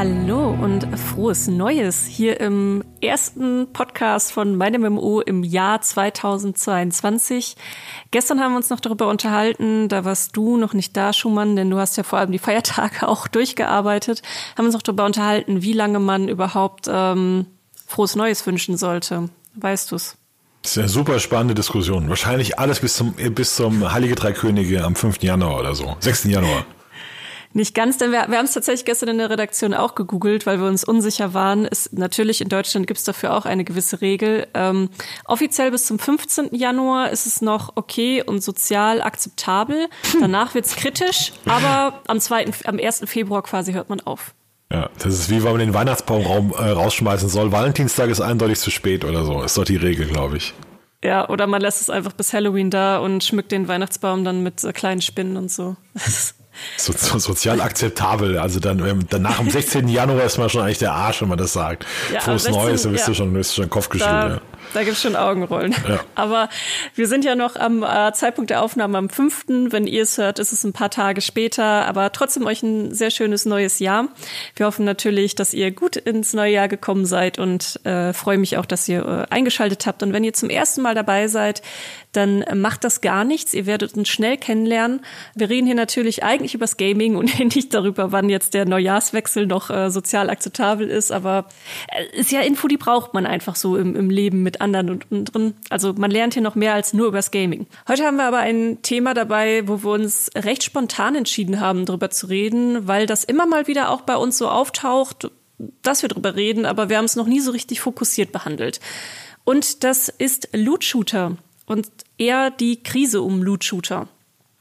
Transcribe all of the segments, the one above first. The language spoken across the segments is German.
Hallo und frohes Neues hier im ersten Podcast von meinem MMO im Jahr 2022. Gestern haben wir uns noch darüber unterhalten, da warst du noch nicht da, Schumann, denn du hast ja vor allem die Feiertage auch durchgearbeitet. Haben uns noch darüber unterhalten, wie lange man überhaupt ähm, frohes Neues wünschen sollte. Weißt du's? Das ist eine super spannende Diskussion. Wahrscheinlich alles bis zum, bis zum Heilige Drei Könige am 5. Januar oder so. 6. Januar. Nicht ganz, denn wir, wir haben es tatsächlich gestern in der Redaktion auch gegoogelt, weil wir uns unsicher waren. Ist, natürlich in Deutschland gibt es dafür auch eine gewisse Regel. Ähm, offiziell bis zum 15. Januar ist es noch okay und sozial akzeptabel. Danach wird's kritisch, aber am 2., am 1. Februar quasi hört man auf. Ja, das ist wie wenn man den Weihnachtsbaum äh, rausschmeißen soll. Valentinstag ist eindeutig zu spät oder so. Ist doch die Regel, glaube ich. Ja, oder man lässt es einfach bis Halloween da und schmückt den Weihnachtsbaum dann mit äh, kleinen Spinnen und so. So, so, sozial akzeptabel. Also dann ähm, danach am 16. Januar ist man schon eigentlich der Arsch, wenn man das sagt. Ja, Frohes 16, Neues, dann bist ja. du schon, bist du schon Kopfgeschüttelt. Da, ja. da gibt's schon Augenrollen. Ja. Aber wir sind ja noch am äh, Zeitpunkt der Aufnahme am 5. Wenn ihr es hört, ist es ein paar Tage später. Aber trotzdem euch ein sehr schönes neues Jahr. Wir hoffen natürlich, dass ihr gut ins neue Jahr gekommen seid und äh, freue mich auch, dass ihr äh, eingeschaltet habt. Und wenn ihr zum ersten Mal dabei seid, dann macht das gar nichts. Ihr werdet uns schnell kennenlernen. Wir reden hier natürlich eigentlich übers Gaming und nicht darüber, wann jetzt der Neujahrswechsel noch äh, sozial akzeptabel ist. Aber äh, ist ja Info, die braucht man einfach so im, im Leben mit anderen und, und drin. Also man lernt hier noch mehr als nur übers Gaming. Heute haben wir aber ein Thema dabei, wo wir uns recht spontan entschieden haben, darüber zu reden, weil das immer mal wieder auch bei uns so auftaucht, dass wir darüber reden, aber wir haben es noch nie so richtig fokussiert behandelt. Und das ist Loot Shooter und eher die Krise um Loot-Shooter.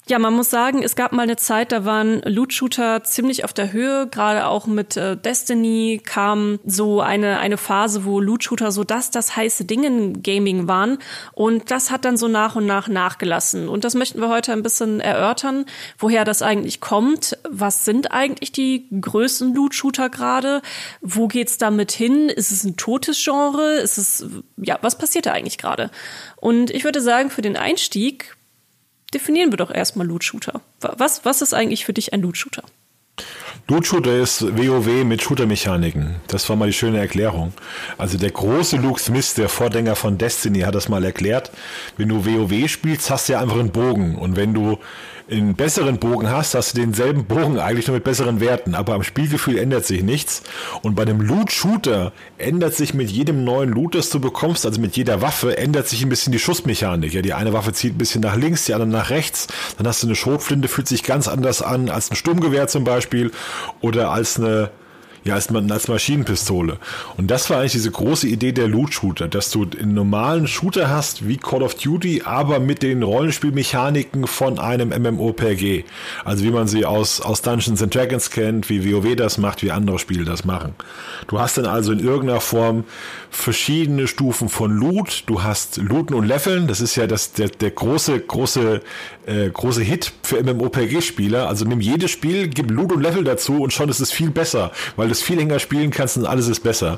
Ja, man muss sagen, es gab mal eine Zeit, da waren Loot-Shooter ziemlich auf der Höhe. Gerade auch mit äh, Destiny kam so eine, eine Phase, wo Loot-Shooter so das, das heiße Ding in Gaming waren. Und das hat dann so nach und nach nachgelassen. Und das möchten wir heute ein bisschen erörtern, woher das eigentlich kommt. Was sind eigentlich die größten Loot-Shooter gerade? Wo geht's damit hin? Ist es ein totes Genre? Ist es, ja, was passiert da eigentlich gerade? Und ich würde sagen, für den Einstieg definieren wir doch erstmal Loot-Shooter. Was, was ist eigentlich für dich ein Loot-Shooter? Loot-Shooter ist WoW mit Shooter-Mechaniken. Das war mal die schöne Erklärung. Also der große Luke Smith, der Vorgänger von Destiny, hat das mal erklärt. Wenn du WoW spielst, hast du ja einfach einen Bogen. Und wenn du einen besseren Bogen hast, hast du denselben Bogen eigentlich nur mit besseren Werten, aber am Spielgefühl ändert sich nichts. Und bei einem Loot-Shooter ändert sich mit jedem neuen Loot, das du bekommst, also mit jeder Waffe, ändert sich ein bisschen die Schussmechanik. Ja, die eine Waffe zieht ein bisschen nach links, die andere nach rechts. Dann hast du eine Schrotflinte, fühlt sich ganz anders an als ein Sturmgewehr zum Beispiel oder als eine ja, als, als Maschinenpistole. Und das war eigentlich diese große Idee der Loot-Shooter, dass du einen normalen Shooter hast wie Call of Duty, aber mit den Rollenspielmechaniken von einem MMORPG. Also wie man sie aus, aus Dungeons and Dragons kennt, wie WoW das macht, wie andere Spiele das machen. Du hast dann also in irgendeiner Form verschiedene Stufen von Loot. Du hast Looten und Leveln. Das ist ja das, der, der große, große, äh, große Hit für MMORPG-Spieler. Also nimm jedes Spiel, gib Loot und Level dazu und schon ist es viel besser, weil du es viel länger spielen kannst und alles ist besser.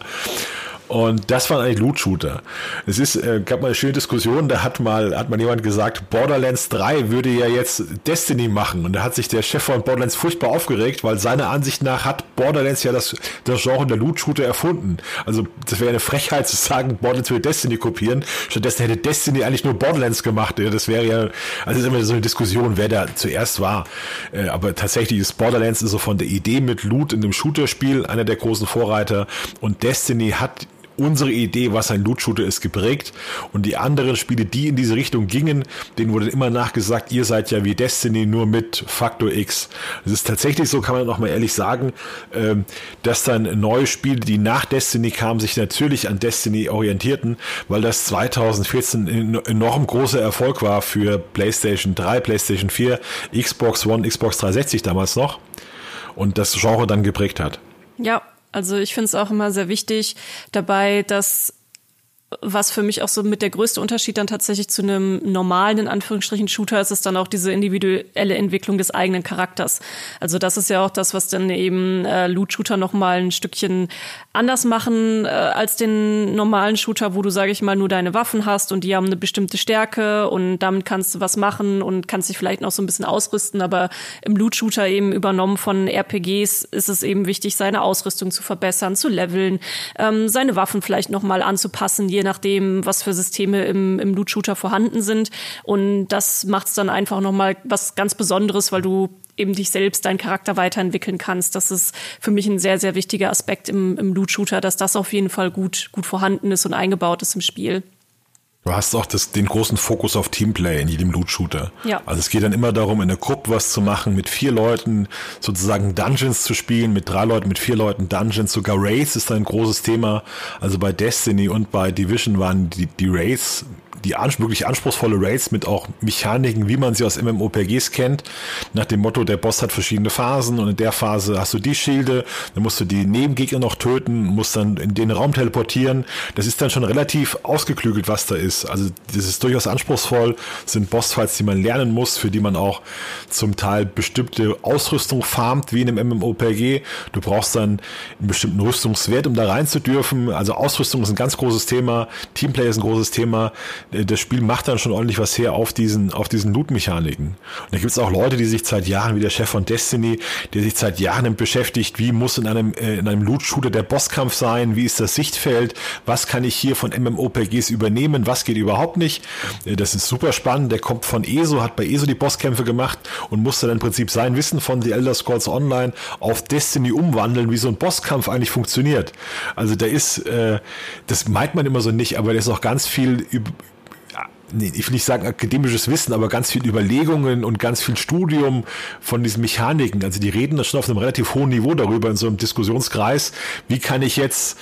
Und das waren eigentlich Loot-Shooter. Es ist, äh, gab mal eine schöne Diskussion, da hat mal, hat mal jemand gesagt, Borderlands 3 würde ja jetzt Destiny machen. Und da hat sich der Chef von Borderlands furchtbar aufgeregt, weil seiner Ansicht nach hat Borderlands ja das, das Genre der Loot-Shooter erfunden. Also das wäre eine Frechheit zu sagen, Borderlands würde Destiny kopieren. Stattdessen hätte Destiny eigentlich nur Borderlands gemacht. Das wäre ja, also ist immer so eine Diskussion, wer da zuerst war. Äh, aber tatsächlich ist Borderlands ist so von der Idee mit Loot in dem Shooter-Spiel einer der großen Vorreiter. Und Destiny hat unsere Idee, was ein Loot-Shooter ist, geprägt. Und die anderen Spiele, die in diese Richtung gingen, denen wurde immer nachgesagt, ihr seid ja wie Destiny nur mit Faktor X. Es ist tatsächlich so, kann man auch mal ehrlich sagen, ähm, dass dann neue Spiele, die nach Destiny kamen, sich natürlich an Destiny orientierten, weil das 2014 ein enorm großer Erfolg war für PlayStation 3, PlayStation 4, Xbox One, Xbox 360 damals noch und das Genre dann geprägt hat. Ja, also ich finde es auch immer sehr wichtig dabei, dass was für mich auch so mit der größte Unterschied dann tatsächlich zu einem normalen, in Anführungsstrichen, Shooter ist, ist dann auch diese individuelle Entwicklung des eigenen Charakters. Also das ist ja auch das, was dann eben äh, Loot-Shooter nochmal ein Stückchen anders machen äh, als den normalen Shooter, wo du, sage ich mal, nur deine Waffen hast und die haben eine bestimmte Stärke und damit kannst du was machen und kannst dich vielleicht noch so ein bisschen ausrüsten. Aber im Loot-Shooter eben übernommen von RPGs ist es eben wichtig, seine Ausrüstung zu verbessern, zu leveln, ähm, seine Waffen vielleicht nochmal anzupassen, je nachdem, was für Systeme im, im Loot-Shooter vorhanden sind. Und das macht es dann einfach nochmal was ganz Besonderes, weil du eben dich selbst, deinen Charakter weiterentwickeln kannst. Das ist für mich ein sehr, sehr wichtiger Aspekt im, im Loot-Shooter, dass das auf jeden Fall gut, gut vorhanden ist und eingebaut ist im Spiel. Du hast auch das, den großen Fokus auf Teamplay in jedem Loot-Shooter. Ja. Also es geht dann immer darum, in der Gruppe was zu machen, mit vier Leuten sozusagen Dungeons zu spielen, mit drei Leuten, mit vier Leuten Dungeons. Sogar Raids ist ein großes Thema. Also bei Destiny und bei Division waren die, die Raids die ans wirklich anspruchsvolle Raids mit auch Mechaniken, wie man sie aus MMOPGs kennt, nach dem Motto, der Boss hat verschiedene Phasen und in der Phase hast du die Schilde, dann musst du die Nebengegner noch töten, musst dann in den Raum teleportieren. Das ist dann schon relativ ausgeklügelt, was da ist. Also das ist durchaus anspruchsvoll, das sind Bossfights, die man lernen muss, für die man auch zum Teil bestimmte Ausrüstung farmt, wie in einem MMOPG. Du brauchst dann einen bestimmten Rüstungswert, um da rein zu dürfen. Also Ausrüstung ist ein ganz großes Thema, Teamplay ist ein großes Thema. Äh, das Spiel macht dann schon ordentlich was her auf diesen, auf diesen Loot-Mechaniken. Und da gibt es auch Leute, die sich seit Jahren, wie der Chef von Destiny, der sich seit Jahren beschäftigt, wie muss in einem, äh, in einem Loot-Shooter der Bosskampf sein, wie ist das Sichtfeld, was kann ich hier von MMOPGs übernehmen, was geht überhaupt nicht. Äh, das ist super spannend. Der kommt von ESO, hat bei ESO die Bosskämpfe gemacht und musste dann im Prinzip sein Wissen von The Elder Scrolls Online auf Destiny umwandeln, wie so ein Bosskampf eigentlich funktioniert. Also da ist, äh, das meint man immer so nicht, aber da ist auch ganz viel ich will nicht sagen akademisches Wissen, aber ganz viel Überlegungen und ganz viel Studium von diesen Mechaniken. Also die reden da schon auf einem relativ hohen Niveau darüber in so einem Diskussionskreis. Wie kann ich jetzt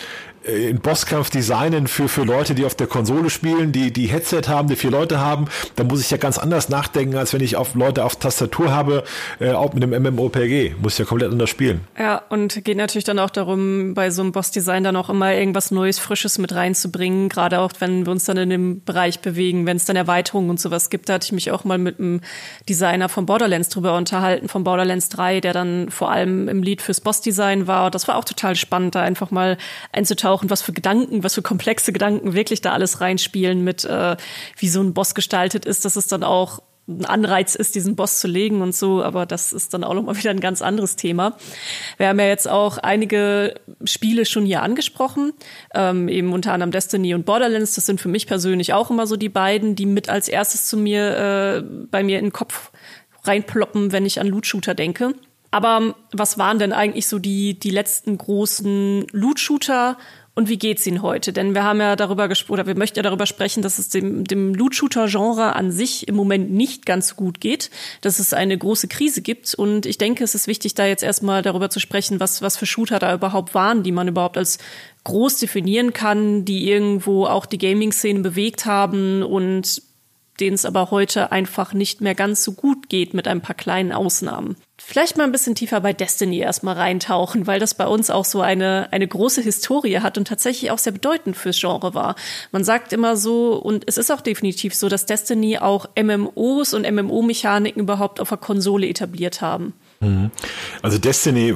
äh, in Bosskampf designen für, für Leute, die auf der Konsole spielen, die, die Headset haben, die vier Leute haben, da muss ich ja ganz anders nachdenken, als wenn ich auf Leute auf Tastatur habe, äh, auch mit einem MMOPG. Muss ich ja komplett anders spielen. Ja, und geht natürlich dann auch darum, bei so einem Bossdesign dann auch immer irgendwas Neues, Frisches mit reinzubringen, gerade auch wenn wir uns dann in dem Bereich bewegen, wenn es dann Erweiterungen und sowas gibt. Da hatte ich mich auch mal mit einem Designer von Borderlands drüber unterhalten, von Borderlands 3, der dann vor allem im Lied fürs Bossdesign war. Das war auch total spannend, da einfach mal einzutauchen auch und was für Gedanken, was für komplexe Gedanken wirklich da alles reinspielen mit, äh, wie so ein Boss gestaltet ist, dass es dann auch ein Anreiz ist, diesen Boss zu legen und so, aber das ist dann auch nochmal wieder ein ganz anderes Thema. Wir haben ja jetzt auch einige Spiele schon hier angesprochen, ähm, eben unter anderem Destiny und Borderlands. Das sind für mich persönlich auch immer so die beiden, die mit als erstes zu mir äh, bei mir in den Kopf reinploppen, wenn ich an Loot-Shooter denke. Aber was waren denn eigentlich so die, die letzten großen Loot-Shooter und wie geht's Ihnen heute? Denn wir haben ja darüber gesprochen, oder wir möchten ja darüber sprechen, dass es dem, dem Loot-Shooter-Genre an sich im Moment nicht ganz gut geht, dass es eine große Krise gibt. Und ich denke, es ist wichtig, da jetzt erstmal darüber zu sprechen, was, was für Shooter da überhaupt waren, die man überhaupt als groß definieren kann, die irgendwo auch die Gaming-Szene bewegt haben und denen es aber heute einfach nicht mehr ganz so gut geht mit ein paar kleinen Ausnahmen vielleicht mal ein bisschen tiefer bei Destiny erstmal reintauchen, weil das bei uns auch so eine, eine große Historie hat und tatsächlich auch sehr bedeutend fürs Genre war. Man sagt immer so, und es ist auch definitiv so, dass Destiny auch MMOs und MMO-Mechaniken überhaupt auf der Konsole etabliert haben. Mhm. Also Destiny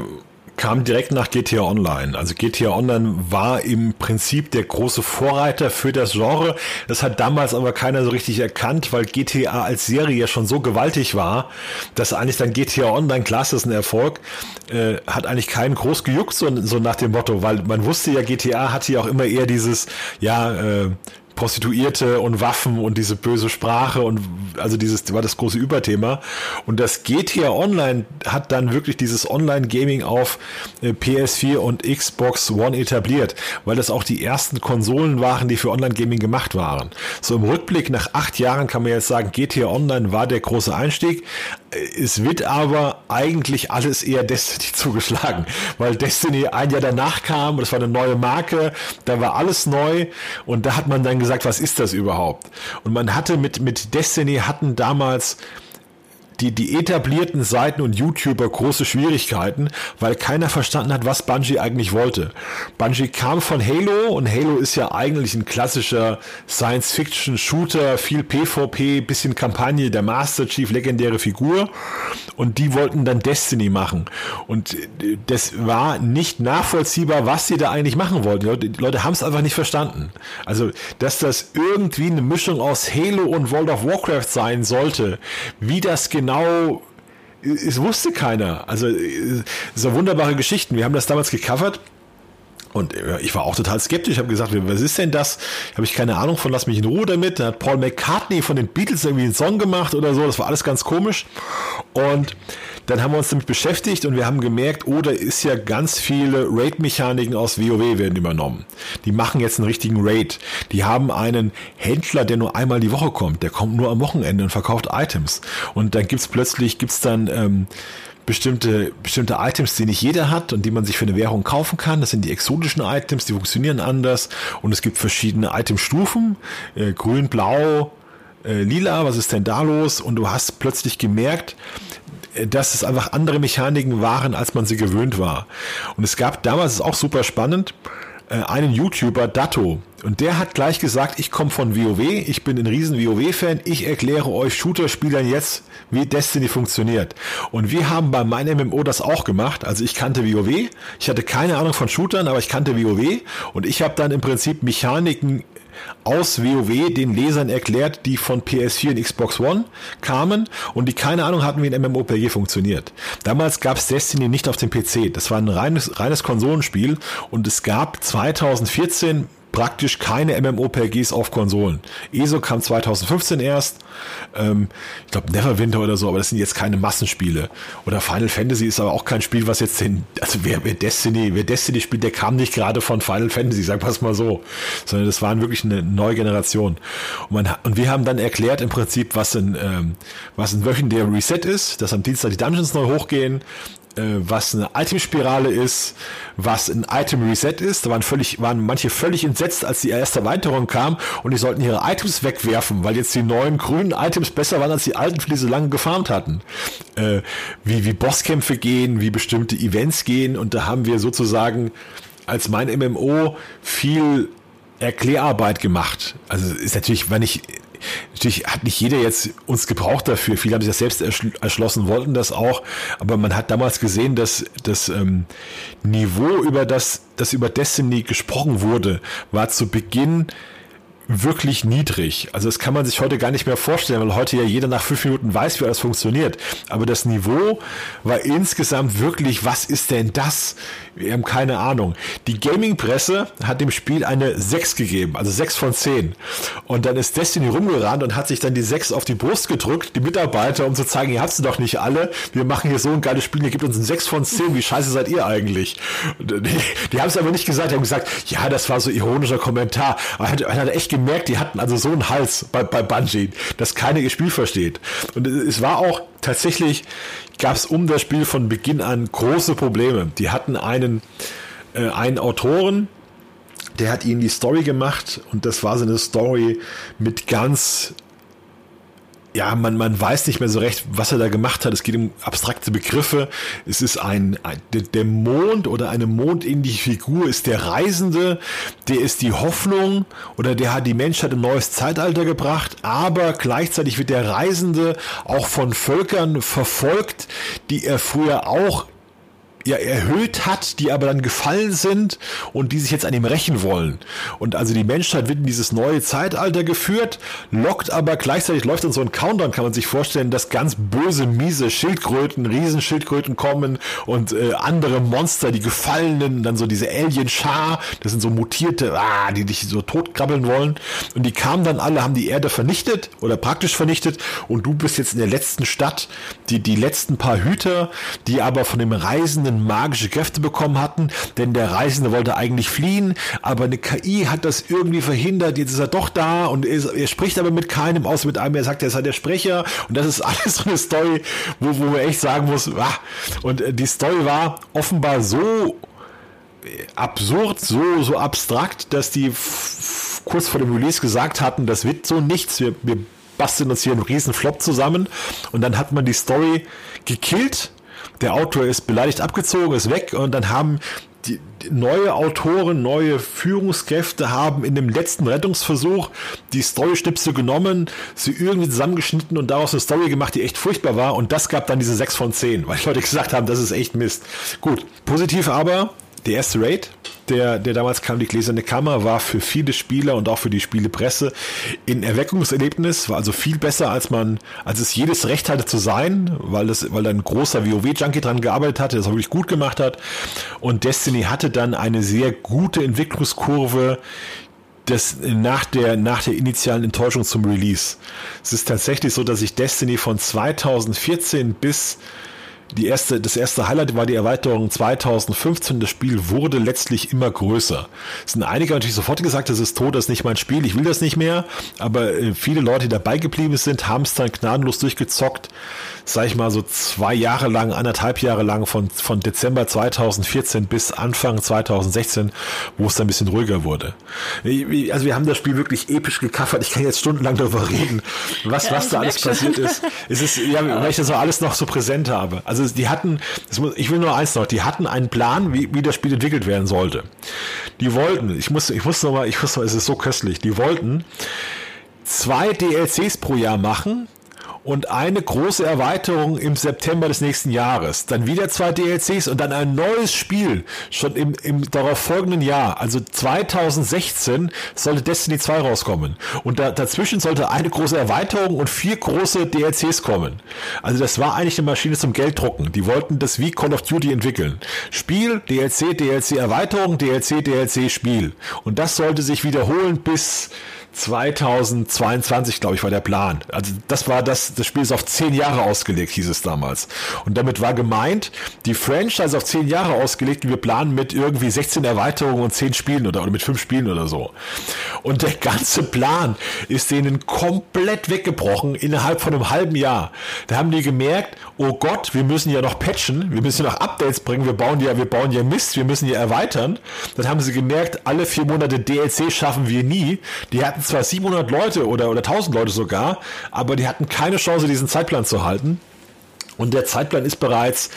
kam direkt nach GTA Online. Also GTA Online war im Prinzip der große Vorreiter für das Genre. Das hat damals aber keiner so richtig erkannt, weil GTA als Serie ja schon so gewaltig war, dass eigentlich dann GTA Online, klar ist ein Erfolg, äh, hat eigentlich keinen groß gejuckt, so, so nach dem Motto, weil man wusste ja, GTA hatte ja auch immer eher dieses, ja, äh, Prostituierte und Waffen und diese böse Sprache und also dieses war das große Überthema. Und das GTA Online hat dann wirklich dieses Online-Gaming auf äh, PS4 und Xbox One etabliert, weil das auch die ersten Konsolen waren, die für Online-Gaming gemacht waren. So im Rückblick nach acht Jahren kann man jetzt sagen, GTA Online war der große Einstieg. Es wird aber eigentlich alles eher Destiny zugeschlagen, weil Destiny ein Jahr danach kam, das war eine neue Marke, da war alles neu und da hat man dann gesagt, was ist das überhaupt? Und man hatte mit, mit Destiny hatten damals die, die etablierten Seiten und YouTuber große Schwierigkeiten, weil keiner verstanden hat, was Bungie eigentlich wollte. Bungie kam von Halo und Halo ist ja eigentlich ein klassischer Science-Fiction-Shooter, viel PvP, bisschen Kampagne, der Master Chief, legendäre Figur. Und die wollten dann Destiny machen. Und das war nicht nachvollziehbar, was sie da eigentlich machen wollten. Die Leute, Leute haben es einfach nicht verstanden. Also, dass das irgendwie eine Mischung aus Halo und World of Warcraft sein sollte, wie das genau es wusste keiner. Also, so wunderbare Geschichten. Wir haben das damals gecovert. Und ich war auch total skeptisch, habe gesagt, was ist denn das? Habe ich keine Ahnung von, lass mich in Ruhe damit. Da hat Paul McCartney von den Beatles irgendwie einen Song gemacht oder so. Das war alles ganz komisch. Und dann haben wir uns damit beschäftigt und wir haben gemerkt, oh, da ist ja ganz viele Raid-Mechaniken aus WoW werden übernommen. Die machen jetzt einen richtigen Raid. Die haben einen Händler, der nur einmal die Woche kommt. Der kommt nur am Wochenende und verkauft Items. Und dann gibt's plötzlich, gibt's dann ähm, bestimmte, bestimmte Items, die nicht jeder hat und die man sich für eine Währung kaufen kann. Das sind die exotischen Items, die funktionieren anders. Und es gibt verschiedene Itemstufen, äh, grün, blau, äh, lila, was ist denn da los? Und du hast plötzlich gemerkt, dass es einfach andere Mechaniken waren, als man sie gewöhnt war. Und es gab damals, ist auch super spannend, äh, einen YouTuber, Datto, und der hat gleich gesagt, ich komme von WoW, ich bin ein riesen WoW-Fan, ich erkläre euch Shooter-Spielern jetzt, wie Destiny funktioniert. Und wir haben bei meinem MMO das auch gemacht. Also ich kannte WoW, ich hatte keine Ahnung von Shootern, aber ich kannte WoW und ich habe dann im Prinzip Mechaniken aus WoW den Lesern erklärt, die von PS4 und Xbox One kamen und die keine Ahnung hatten, wie ein MMORPG funktioniert. Damals gab es Destiny nicht auf dem PC. Das war ein reines, reines Konsolenspiel und es gab 2014 praktisch keine MMORPGs auf Konsolen. ESO kam 2015 erst, ähm, ich glaube Neverwinter oder so, aber das sind jetzt keine Massenspiele. Oder Final Fantasy ist aber auch kein Spiel, was jetzt den, also wer, wer Destiny, wer Destiny spielt, der kam nicht gerade von Final Fantasy, sag wir mal so, sondern das waren wirklich eine neue Generation. Und, man, und wir haben dann erklärt im Prinzip, was ein, ähm, was ein wöchentlicher Reset ist, dass am Dienstag die Dungeons neu hochgehen, was eine Itemspirale ist, was ein Item Reset ist. Da waren völlig, waren manche völlig entsetzt, als die erste Erweiterung kam und die sollten ihre Items wegwerfen, weil jetzt die neuen grünen Items besser waren als die alten, für die sie lange gefarmt hatten. Äh, wie, wie Bosskämpfe gehen, wie bestimmte Events gehen und da haben wir sozusagen als mein MMO viel Erklärarbeit gemacht. Also ist natürlich, wenn ich natürlich hat nicht jeder jetzt uns gebraucht dafür. Viele haben sich das selbst erschlossen, wollten das auch. Aber man hat damals gesehen, dass das ähm, Niveau, über das, das über Destiny gesprochen wurde, war zu Beginn wirklich niedrig. Also das kann man sich heute gar nicht mehr vorstellen, weil heute ja jeder nach fünf Minuten weiß, wie alles funktioniert. Aber das Niveau war insgesamt wirklich, was ist denn das? Wir haben keine Ahnung. Die Gaming-Presse hat dem Spiel eine 6 gegeben, also 6 von 10. Und dann ist Destiny rumgerannt und hat sich dann die 6 auf die Brust gedrückt, die Mitarbeiter, um zu zeigen, ihr habt sie doch nicht alle. Wir machen hier so ein geiles Spiel, ihr gebt uns ein 6 von 10. Wie scheiße seid ihr eigentlich? Die, die haben es aber nicht gesagt, die haben gesagt, ja, das war so ironischer Kommentar. Aber man hat echt gemerkt, die hatten also so einen Hals bei, bei Bungie, dass keiner ihr Spiel versteht. Und es war auch tatsächlich, gab es um das Spiel von Beginn an große Probleme. Die hatten einen, äh, einen Autoren, der hat ihnen die Story gemacht und das war so eine Story mit ganz ja, man, man weiß nicht mehr so recht, was er da gemacht hat. Es geht um abstrakte Begriffe. Es ist ein, ein der Mond oder eine mondähnliche Figur ist der Reisende, der ist die Hoffnung oder der hat die Menschheit ein neues Zeitalter gebracht, aber gleichzeitig wird der Reisende auch von Völkern verfolgt, die er früher auch ja, erhöht hat, die aber dann gefallen sind und die sich jetzt an ihm rächen wollen. Und also die Menschheit wird in dieses neue Zeitalter geführt, lockt aber gleichzeitig läuft dann so ein Countdown, kann man sich vorstellen, dass ganz böse, miese Schildkröten, Riesenschildkröten kommen und äh, andere Monster, die Gefallenen, dann so diese Alien-Schar, das sind so mutierte, ah, die dich so totkrabbeln wollen. Und die kamen dann alle, haben die Erde vernichtet oder praktisch vernichtet und du bist jetzt in der letzten Stadt, die, die letzten paar Hüter, die aber von dem Reisenden Reisenden magische Kräfte bekommen hatten, denn der Reisende wollte eigentlich fliehen, aber eine KI hat das irgendwie verhindert, jetzt ist er doch da und er, er spricht aber mit keinem, außer mit einem, er sagt, er sei der Sprecher und das ist alles so eine Story, wo, wo man echt sagen muss, ah. und äh, die Story war offenbar so absurd, so, so abstrakt, dass die kurz vor dem Release gesagt hatten, das wird so nichts, wir, wir basteln uns hier einen riesen Flop zusammen und dann hat man die Story gekillt. Der Autor ist beleidigt abgezogen, ist weg und dann haben die, die neue Autoren, neue Führungskräfte haben in dem letzten Rettungsversuch die Story-Schnipsel genommen, sie irgendwie zusammengeschnitten und daraus eine Story gemacht, die echt furchtbar war. Und das gab dann diese 6 von 10, weil die Leute gesagt haben, das ist echt Mist. Gut, positiv aber, der erste Raid, der, der damals kam, die Gläserne Kammer, war für viele Spieler und auch für die Spielepresse ein Erweckungserlebnis, war also viel besser, als man, als es jedes Recht hatte zu sein, weil das, weil da ein großer WoW-Junkie dran gearbeitet hatte, das wirklich gut gemacht hat. Und Destiny hatte dann eine sehr gute Entwicklungskurve, das nach der, nach der initialen Enttäuschung zum Release. Es ist tatsächlich so, dass sich Destiny von 2014 bis die erste, das erste Highlight war die Erweiterung 2015. Das Spiel wurde letztlich immer größer. Es sind einige natürlich sofort gesagt, das ist tot, das ist nicht mein Spiel, ich will das nicht mehr. Aber äh, viele Leute, die dabei geblieben sind, haben es dann gnadenlos durchgezockt. Sag ich mal so zwei Jahre lang, anderthalb Jahre lang von, von Dezember 2014 bis Anfang 2016, wo es dann ein bisschen ruhiger wurde. Also wir haben das Spiel wirklich episch gekaffert. Ich kann jetzt stundenlang darüber reden, was, ja, was da alles passiert ist. Es ist, ja, weil ich das auch alles noch so präsent habe. Also also die hatten, muss, ich will nur eins noch, die hatten einen Plan, wie, wie das Spiel entwickelt werden sollte. Die wollten, ich muss, ich muss nochmal, ich muss noch, es ist so köstlich, die wollten zwei DLCs pro Jahr machen, und eine große Erweiterung im September des nächsten Jahres. Dann wieder zwei DLCs und dann ein neues Spiel schon im, im darauf folgenden Jahr. Also 2016 sollte Destiny 2 rauskommen. Und da, dazwischen sollte eine große Erweiterung und vier große DLCs kommen. Also das war eigentlich eine Maschine zum Gelddrucken. Die wollten das wie Call of Duty entwickeln. Spiel, DLC, DLC Erweiterung, DLC, DLC Spiel. Und das sollte sich wiederholen bis 2022, glaube ich, war der Plan. Also das war das, das Spiel ist auf zehn Jahre ausgelegt, hieß es damals. Und damit war gemeint, die Franchise auf zehn Jahre ausgelegt und wir planen mit irgendwie 16 Erweiterungen und 10 Spielen oder, oder mit 5 Spielen oder so. Und der ganze Plan ist denen komplett weggebrochen innerhalb von einem halben Jahr. Da haben die gemerkt, oh Gott, wir müssen ja noch patchen, wir müssen ja noch Updates bringen, wir bauen ja, wir bauen ja Mist, wir müssen ja erweitern. Dann haben sie gemerkt, alle vier Monate DLC schaffen wir nie. Die hatten zwar 700 Leute oder, oder 1000 Leute sogar, aber die hatten keine Chance, diesen Zeitplan zu halten. Und der Zeitplan ist bereits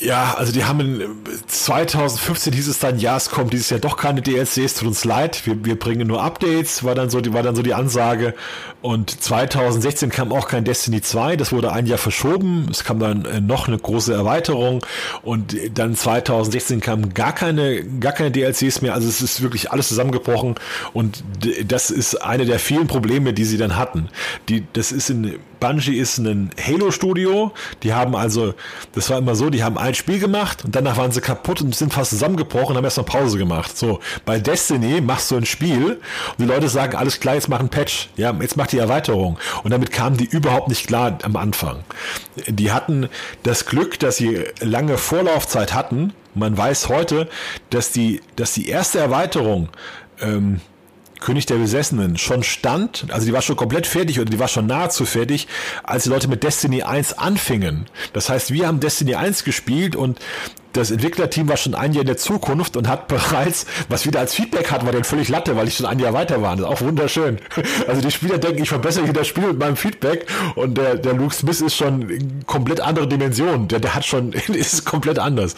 ja, also die haben in 2015 hieß es dann, ja, es kommt dieses Jahr doch keine DLCs, tut uns leid, wir, wir bringen nur Updates, war dann so die, war dann so die Ansage. Und 2016 kam auch kein Destiny 2, das wurde ein Jahr verschoben, es kam dann äh, noch eine große Erweiterung und dann 2016 kamen gar keine, gar keine DLCs mehr, also es ist wirklich alles zusammengebrochen und das ist eine der vielen Probleme, die sie dann hatten. Die, das ist in, Bungie ist ein Halo-Studio, die haben also, das war immer so, die haben ein Spiel gemacht und danach waren sie kaputt und sind fast zusammengebrochen und haben erst mal Pause gemacht. So, bei Destiny machst du ein Spiel und die Leute sagen, alles klar, jetzt mach ein Patch. Ja, jetzt mach die Erweiterung. Und damit kamen die überhaupt nicht klar am Anfang. Die hatten das Glück, dass sie lange Vorlaufzeit hatten. Man weiß heute, dass die, dass die erste Erweiterung ähm, König der Besessenen schon stand, also die war schon komplett fertig oder die war schon nahezu fertig, als die Leute mit Destiny 1 anfingen. Das heißt, wir haben Destiny 1 gespielt und das Entwicklerteam war schon ein Jahr in der Zukunft und hat bereits, was wieder als Feedback hat, war dann völlig Latte, weil ich schon ein Jahr weiter war. Das ist auch wunderschön. Also die Spieler denken, ich verbessere hier das Spiel mit meinem Feedback und der, der Luke Smith ist schon komplett andere Dimension. Der, der hat schon, ist komplett anders.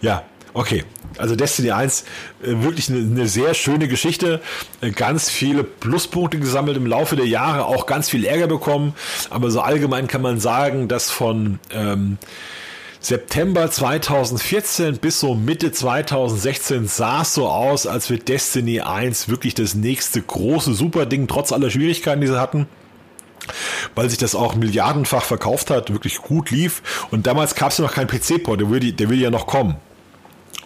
Ja, okay. Also Destiny 1, äh, wirklich eine, sehr schöne Geschichte. Äh, ganz viele Pluspunkte gesammelt im Laufe der Jahre, auch ganz viel Ärger bekommen. Aber so allgemein kann man sagen, dass von ähm, September 2014 bis so Mitte 2016 sah es so aus, als wird Destiny 1 wirklich das nächste große Superding, trotz aller Schwierigkeiten, die sie hatten weil sich das auch milliardenfach verkauft hat, wirklich gut lief. Und damals gab es ja noch keinen PC-Port, der will ja noch kommen.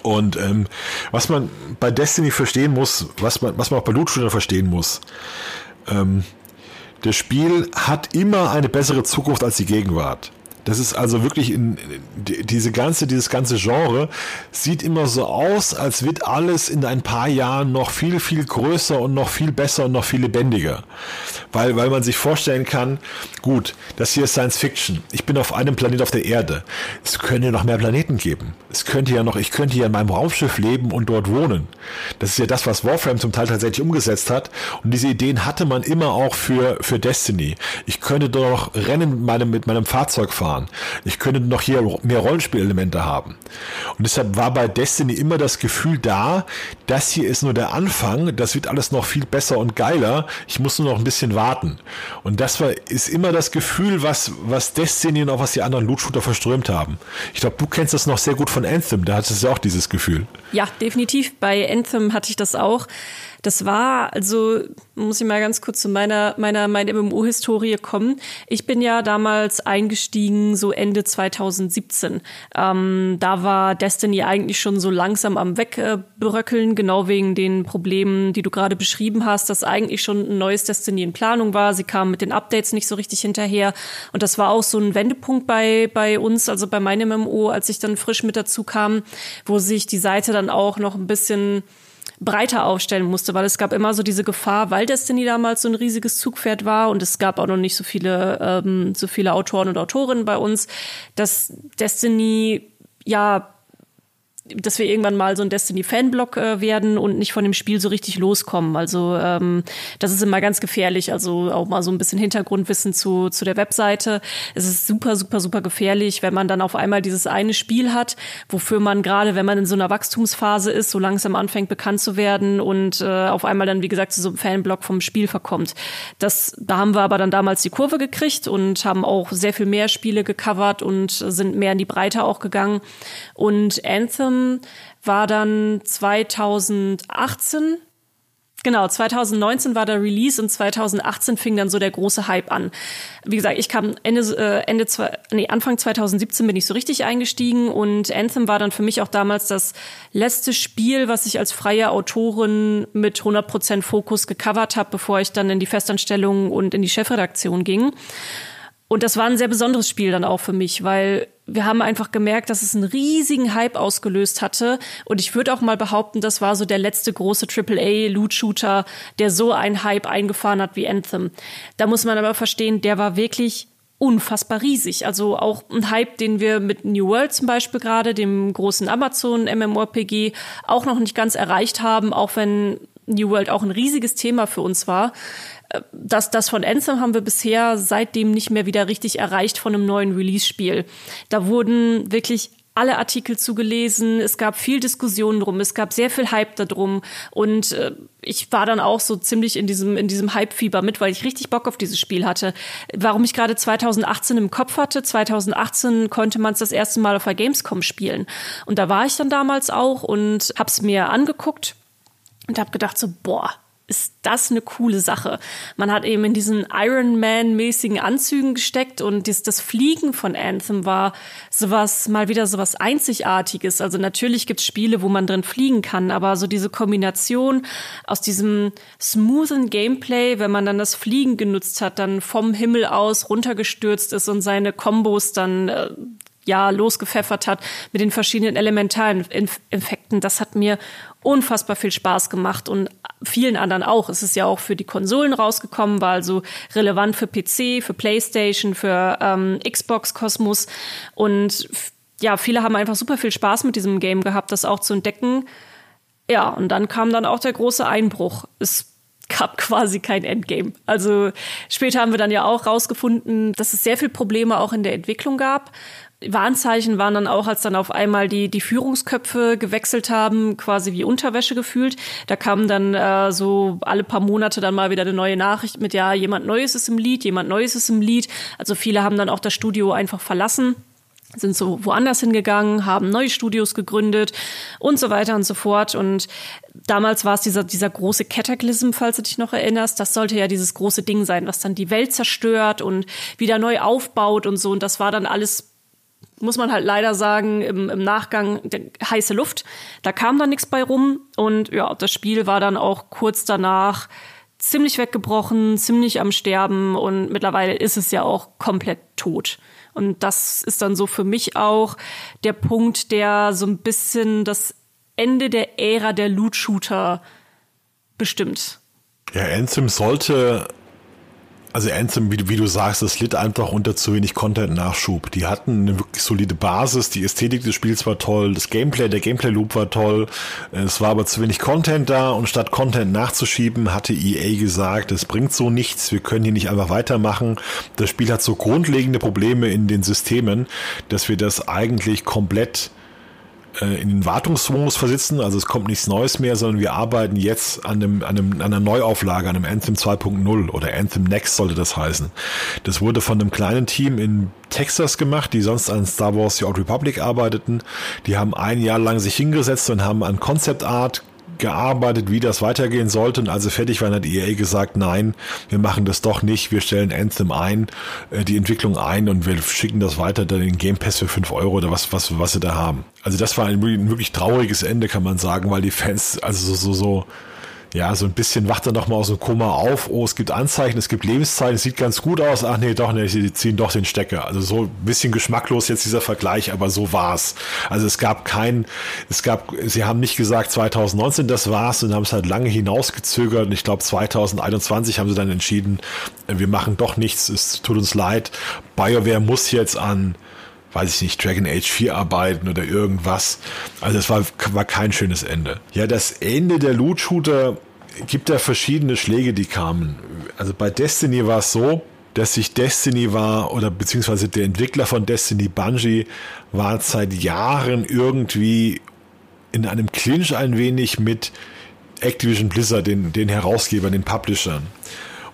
Und ähm, was man bei Destiny verstehen muss, was man, was man auch bei Loot Shooter verstehen muss, ähm, das Spiel hat immer eine bessere Zukunft als die Gegenwart. Das ist also wirklich in, diese ganze, dieses ganze Genre sieht immer so aus, als wird alles in ein paar Jahren noch viel, viel größer und noch viel besser und noch viel lebendiger. Weil, weil man sich vorstellen kann, gut, das hier ist Science Fiction. Ich bin auf einem Planet auf der Erde. Es könnte noch mehr Planeten geben. Es könnte ja noch, ich könnte ja in meinem Raumschiff leben und dort wohnen. Das ist ja das, was Warframe zum Teil tatsächlich umgesetzt hat. Und diese Ideen hatte man immer auch für, für Destiny. Ich könnte doch Rennen mit meinem, mit meinem Fahrzeug fahren. Ich könnte noch hier mehr Rollenspielelemente haben. Und deshalb war bei Destiny immer das Gefühl da, das hier ist nur der Anfang, das wird alles noch viel besser und geiler. Ich muss nur noch ein bisschen warten. Und das war, ist immer das Gefühl, was, was Destiny und auch was die anderen Loot-Shooter verströmt haben. Ich glaube, du kennst das noch sehr gut von Anthem, da hattest du auch dieses Gefühl. Ja, definitiv. Bei Anthem hatte ich das auch. Das war, also muss ich mal ganz kurz zu meiner, meiner, meiner MMO-Historie kommen. Ich bin ja damals eingestiegen, so Ende 2017. Ähm, da war Destiny eigentlich schon so langsam am Wegbröckeln, genau wegen den Problemen, die du gerade beschrieben hast, dass eigentlich schon ein neues Destiny in Planung war. Sie kamen mit den Updates nicht so richtig hinterher. Und das war auch so ein Wendepunkt bei, bei uns, also bei meinem MMO, als ich dann frisch mit dazu kam, wo sich die Seite dann auch noch ein bisschen breiter aufstellen musste, weil es gab immer so diese Gefahr, weil Destiny damals so ein riesiges Zugpferd war und es gab auch noch nicht so viele, ähm, so viele Autoren und Autorinnen bei uns, dass Destiny ja dass wir irgendwann mal so ein Destiny-Fanblock äh, werden und nicht von dem Spiel so richtig loskommen. Also ähm, das ist immer ganz gefährlich. Also auch mal so ein bisschen Hintergrundwissen zu, zu der Webseite. Es ist super, super, super gefährlich, wenn man dann auf einmal dieses eine Spiel hat, wofür man gerade, wenn man in so einer Wachstumsphase ist, so langsam anfängt bekannt zu werden und äh, auf einmal dann, wie gesagt, zu so einem Fanblock vom Spiel verkommt. Das, da haben wir aber dann damals die Kurve gekriegt und haben auch sehr viel mehr Spiele gecovert und sind mehr in die Breite auch gegangen. Und Anthem war dann 2018 Genau, 2019 war der Release und 2018 fing dann so der große Hype an. Wie gesagt, ich kam Ende, äh, Ende nee, Anfang 2017 bin ich so richtig eingestiegen und Anthem war dann für mich auch damals das letzte Spiel, was ich als freie Autorin mit 100% Fokus gecovert habe, bevor ich dann in die Festanstellung und in die Chefredaktion ging. Und das war ein sehr besonderes Spiel dann auch für mich, weil wir haben einfach gemerkt, dass es einen riesigen Hype ausgelöst hatte. Und ich würde auch mal behaupten, das war so der letzte große AAA-Loot-Shooter, der so einen Hype eingefahren hat wie Anthem. Da muss man aber verstehen, der war wirklich unfassbar riesig. Also auch ein Hype, den wir mit New World zum Beispiel gerade, dem großen Amazon MMORPG, auch noch nicht ganz erreicht haben, auch wenn New World auch ein riesiges Thema für uns war das, das von Anthem haben wir bisher seitdem nicht mehr wieder richtig erreicht von einem neuen Release-Spiel. Da wurden wirklich alle Artikel zugelesen, es gab viel Diskussion drum, es gab sehr viel Hype darum und äh, ich war dann auch so ziemlich in diesem in diesem Hype-Fieber mit, weil ich richtig Bock auf dieses Spiel hatte. Warum ich gerade 2018 im Kopf hatte, 2018 konnte man es das erste Mal auf der Gamescom spielen und da war ich dann damals auch und hab's mir angeguckt und hab gedacht so boah ist das eine coole Sache. Man hat eben in diesen Iron Man-mäßigen Anzügen gesteckt und das, das Fliegen von Anthem war sowas, mal wieder sowas Einzigartiges. Also natürlich gibt's Spiele, wo man drin fliegen kann, aber so diese Kombination aus diesem smoothen Gameplay, wenn man dann das Fliegen genutzt hat, dann vom Himmel aus runtergestürzt ist und seine Kombos dann äh, ja losgepfeffert hat mit den verschiedenen elementalen Effekten, das hat mir unfassbar viel Spaß gemacht und vielen anderen auch. Es ist ja auch für die Konsolen rausgekommen, war also relevant für PC, für PlayStation, für ähm, Xbox Kosmos und ja, viele haben einfach super viel Spaß mit diesem Game gehabt, das auch zu entdecken. Ja, und dann kam dann auch der große Einbruch. Es gab quasi kein Endgame. Also später haben wir dann ja auch rausgefunden, dass es sehr viel Probleme auch in der Entwicklung gab Warnzeichen waren dann auch, als dann auf einmal die, die Führungsköpfe gewechselt haben, quasi wie Unterwäsche gefühlt. Da kam dann äh, so alle paar Monate dann mal wieder eine neue Nachricht mit, ja, jemand Neues ist im Lied, jemand Neues ist im Lied. Also viele haben dann auch das Studio einfach verlassen sind so woanders hingegangen, haben neue Studios gegründet und so weiter und so fort. Und damals war es dieser, dieser große Cataclysm, falls du dich noch erinnerst. Das sollte ja dieses große Ding sein, was dann die Welt zerstört und wieder neu aufbaut und so. Und das war dann alles muss man halt leider sagen, im, im Nachgang heiße Luft. Da kam dann nichts bei rum und ja, das Spiel war dann auch kurz danach ziemlich weggebrochen, ziemlich am Sterben und mittlerweile ist es ja auch komplett tot. Und das ist dann so für mich auch der Punkt, der so ein bisschen das Ende der Ära der Loot-Shooter bestimmt. Ja, Anthem sollte also Anthem, wie, wie, du sagst, das litt einfach unter zu wenig Content-Nachschub. Die hatten eine wirklich solide Basis, die Ästhetik des Spiels war toll, das Gameplay, der Gameplay-Loop war toll, es war aber zu wenig Content da und statt Content nachzuschieben, hatte EA gesagt, es bringt so nichts, wir können hier nicht einfach weitermachen. Das Spiel hat so grundlegende Probleme in den Systemen, dass wir das eigentlich komplett äh, in den Wartungsmodus versitzen. Also es kommt nichts Neues mehr, sondern wir arbeiten jetzt an, einem, an, einem, an einer Neuauflage, an einem Anthem 2.0 oder Anthem Next sollte das heißen. Das wurde von einem kleinen Team in Texas gemacht, die sonst an Star Wars The Old Republic arbeiteten. Die haben ein Jahr lang sich hingesetzt und haben an Concept Art gearbeitet, wie das weitergehen sollte. Und als sie fertig waren, hat EA gesagt, nein, wir machen das doch nicht. Wir stellen Anthem ein, äh, die Entwicklung ein und wir schicken das weiter dann in Game Pass für fünf Euro oder was, was, was sie da haben. Also das war ein, ein wirklich trauriges Ende, kann man sagen, weil die Fans, also so, so, so ja, so ein bisschen wacht er noch mal aus dem Koma auf. Oh, es gibt Anzeichen, es gibt Lebenszeichen, es sieht ganz gut aus. Ach nee, doch nicht, sie ziehen doch den Stecker. Also so ein bisschen geschmacklos jetzt dieser Vergleich, aber so war's. Also es gab kein, es gab, sie haben nicht gesagt 2019, das war's und haben es halt lange hinausgezögert. Und ich glaube 2021 haben sie dann entschieden, wir machen doch nichts, es tut uns leid. BioWare muss jetzt an weiß ich nicht, Dragon Age 4 arbeiten oder irgendwas. Also es war, war kein schönes Ende. Ja, das Ende der Loot-Shooter gibt da verschiedene Schläge, die kamen. Also bei Destiny war es so, dass sich Destiny war oder beziehungsweise der Entwickler von Destiny, Bungie, war seit Jahren irgendwie in einem Clinch ein wenig mit Activision Blizzard, den, den Herausgebern, den Publishern.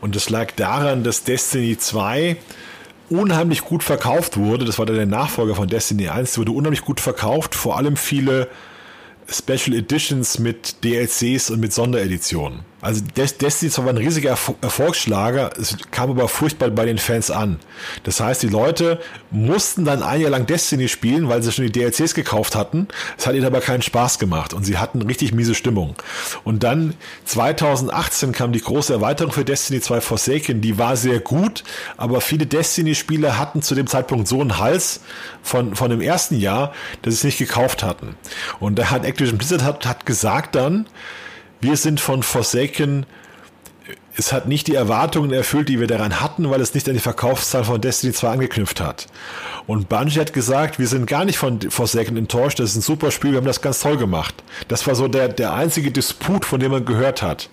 Und das lag daran, dass Destiny 2 unheimlich gut verkauft wurde. Das war dann der Nachfolger von Destiny 1. wurde unheimlich gut verkauft. Vor allem viele Special Editions mit DLCs und mit Sondereditionen. Also Destiny zwar ein riesiger Erfolgsschlager, es kam aber furchtbar bei den Fans an. Das heißt, die Leute mussten dann ein Jahr lang Destiny spielen, weil sie schon die DLCs gekauft hatten. Es hat ihnen aber keinen Spaß gemacht und sie hatten richtig miese Stimmung. Und dann 2018 kam die große Erweiterung für Destiny 2 Forsaken, die war sehr gut, aber viele Destiny-Spieler hatten zu dem Zeitpunkt so einen Hals von, von dem ersten Jahr, dass sie es nicht gekauft hatten. Und da hat Activision Blizzard hat, hat gesagt dann, wir sind von Forsaken, es hat nicht die Erwartungen erfüllt, die wir daran hatten, weil es nicht an die Verkaufszahl von Destiny 2 angeknüpft hat. Und Bungie hat gesagt, wir sind gar nicht von Forsaken enttäuscht, das ist ein super Spiel, wir haben das ganz toll gemacht. Das war so der, der einzige Disput, von dem man gehört hat.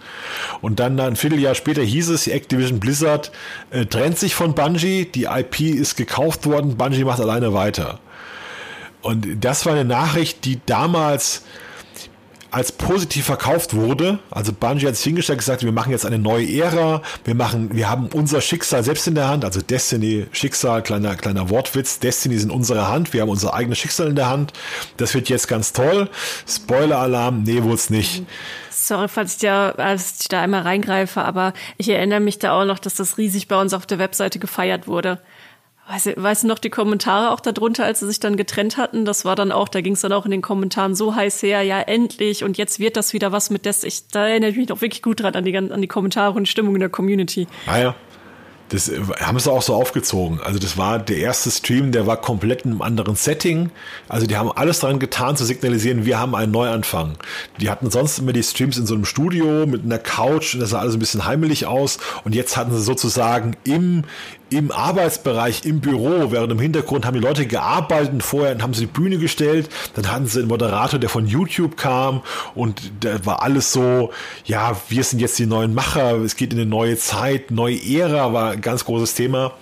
Und dann ein Vierteljahr später hieß es, Activision Blizzard äh, trennt sich von Bungie, die IP ist gekauft worden, Bungie macht alleine weiter. Und das war eine Nachricht, die damals als positiv verkauft wurde. Also Bungie hat sich hingestellt gesagt, wir machen jetzt eine neue Ära, wir machen, wir haben unser Schicksal selbst in der Hand, also Destiny, Schicksal, kleiner, kleiner Wortwitz, Destiny ist in unserer Hand, wir haben unser eigenes Schicksal in der Hand. Das wird jetzt ganz toll. Spoiler-Alarm, nee, wohl nicht. Sorry, falls ich, da, als ich da einmal reingreife, aber ich erinnere mich da auch noch, dass das riesig bei uns auf der Webseite gefeiert wurde. Weißt, du noch die Kommentare auch darunter, als sie sich dann getrennt hatten? Das war dann auch, da ging es dann auch in den Kommentaren so heiß her, ja endlich und jetzt wird das wieder was mit des. Ich, da erinnere ich mich noch wirklich gut dran an die, an die Kommentare und Stimmung in der Community. Ah ja. Das äh, haben sie auch so aufgezogen. Also das war der erste Stream, der war komplett in einem anderen Setting. Also die haben alles daran getan zu signalisieren, wir haben einen Neuanfang. Die hatten sonst immer die Streams in so einem Studio mit einer Couch und das sah alles ein bisschen heimelig aus. Und jetzt hatten sie sozusagen im, im Arbeitsbereich, im Büro, während im Hintergrund haben die Leute gearbeitet und vorher haben sie die Bühne gestellt, dann hatten sie einen Moderator, der von YouTube kam und da war alles so, ja, wir sind jetzt die neuen Macher, es geht in eine neue Zeit, neue Ära war ein ganz großes Thema.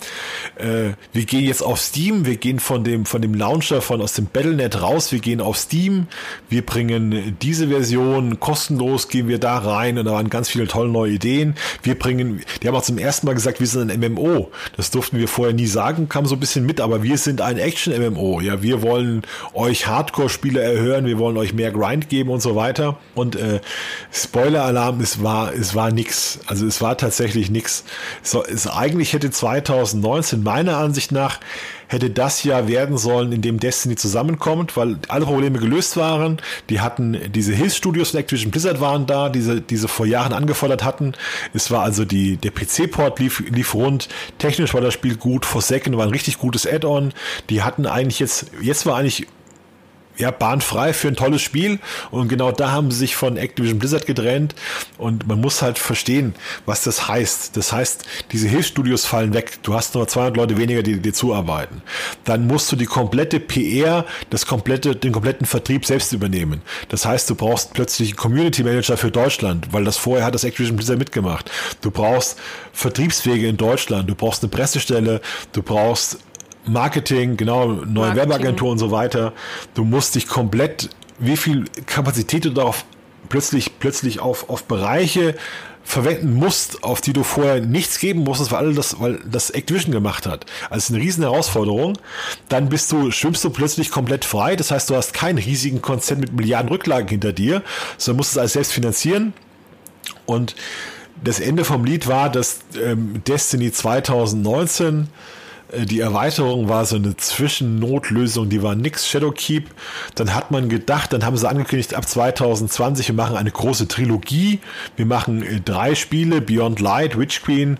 Äh, wir gehen jetzt auf Steam, wir gehen von dem, von dem Launcher von aus dem Battlenet raus, wir gehen auf Steam, wir bringen diese Version kostenlos, gehen wir da rein und da waren ganz viele tolle neue Ideen. Wir bringen, die haben auch zum ersten Mal gesagt, wir sind ein MMO. Das durften wir vorher nie sagen, kam so ein bisschen mit, aber wir sind ein Action-MMO. Ja, wir wollen euch Hardcore-Spieler erhören, wir wollen euch mehr Grind geben und so weiter. Und äh, Spoiler-Alarm, es war, es war nix. Also es war tatsächlich nix. So, es, eigentlich hätte 2019 meiner Ansicht nach hätte das Jahr werden sollen, in dem Destiny zusammenkommt, weil alle Probleme gelöst waren. Die hatten diese Hilfsstudios von Activision Blizzard waren da, diese diese vor Jahren angefordert hatten. Es war also die der PC-Port lief lief rund. Technisch war das Spiel gut. Forsaken war ein richtig gutes Add-on. Die hatten eigentlich jetzt jetzt war eigentlich ja, bahnfrei für ein tolles Spiel. Und genau da haben sie sich von Activision Blizzard getrennt. Und man muss halt verstehen, was das heißt. Das heißt, diese Hilfsstudios fallen weg. Du hast nur 200 Leute weniger, die dir zuarbeiten. Dann musst du die komplette PR, das komplette, den kompletten Vertrieb selbst übernehmen. Das heißt, du brauchst plötzlich einen Community Manager für Deutschland, weil das vorher hat das Activision Blizzard mitgemacht. Du brauchst Vertriebswege in Deutschland. Du brauchst eine Pressestelle. Du brauchst Marketing, genau, neue Werbeagentur und so weiter. Du musst dich komplett, wie viel Kapazität du darauf plötzlich, plötzlich auf, auf Bereiche verwenden musst, auf die du vorher nichts geben musstest, weil das, weil das Activision gemacht hat. Also eine riesen Herausforderung. Dann bist du, schwimmst du plötzlich komplett frei. Das heißt, du hast keinen riesigen Konzert mit Milliarden Rücklagen hinter dir, sondern musst es alles selbst finanzieren. Und das Ende vom Lied war, dass ähm, Destiny 2019 äh, die Erweiterung war so eine Zwischennotlösung, die war nix Shadowkeep. Dann hat man gedacht, dann haben sie angekündigt, ab 2020 wir machen eine große Trilogie. Wir machen äh, drei Spiele, Beyond Light, Witch Queen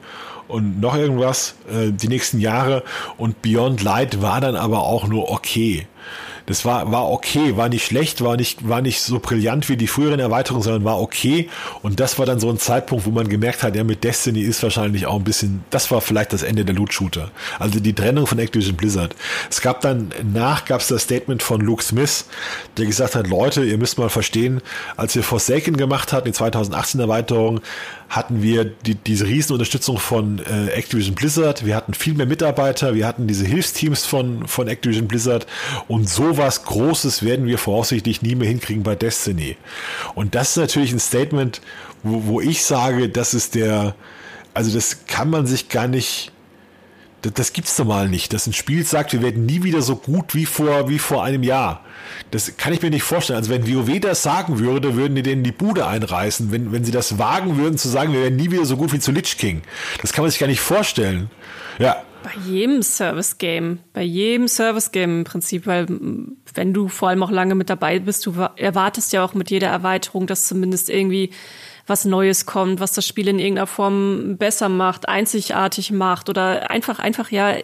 und noch irgendwas äh, die nächsten Jahre. Und Beyond Light war dann aber auch nur okay das war, war okay, war nicht schlecht, war nicht, war nicht so brillant wie die früheren Erweiterungen, sondern war okay. Und das war dann so ein Zeitpunkt, wo man gemerkt hat, ja, mit Destiny ist wahrscheinlich auch ein bisschen, das war vielleicht das Ende der Loot-Shooter. Also die Trennung von Activision Blizzard. Es gab dann, nach gab es das Statement von Luke Smith, der gesagt hat, Leute, ihr müsst mal verstehen, als wir Forsaken gemacht hatten, die 2018 Erweiterung, hatten wir die, diese Riesenunterstützung von äh, Activision Blizzard. Wir hatten viel mehr Mitarbeiter, wir hatten diese Hilfsteams von, von Activision Blizzard und sowas Großes werden wir voraussichtlich nie mehr hinkriegen bei Destiny. Und das ist natürlich ein Statement, wo, wo ich sage, das ist der, also das kann man sich gar nicht das, das gibt's normal nicht, dass ein Spiel sagt, wir werden nie wieder so gut wie vor, wie vor einem Jahr. Das kann ich mir nicht vorstellen. Also wenn WoW das sagen würde, würden die denen die Bude einreißen. Wenn, wenn sie das wagen würden zu sagen, wir werden nie wieder so gut wie zu Lich King. Das kann man sich gar nicht vorstellen. Ja. Bei jedem Service-Game, bei jedem Service-Game im Prinzip, weil wenn du vor allem auch lange mit dabei bist, du erwartest ja auch mit jeder Erweiterung, dass zumindest irgendwie was Neues kommt, was das Spiel in irgendeiner Form besser macht, einzigartig macht oder einfach, einfach ja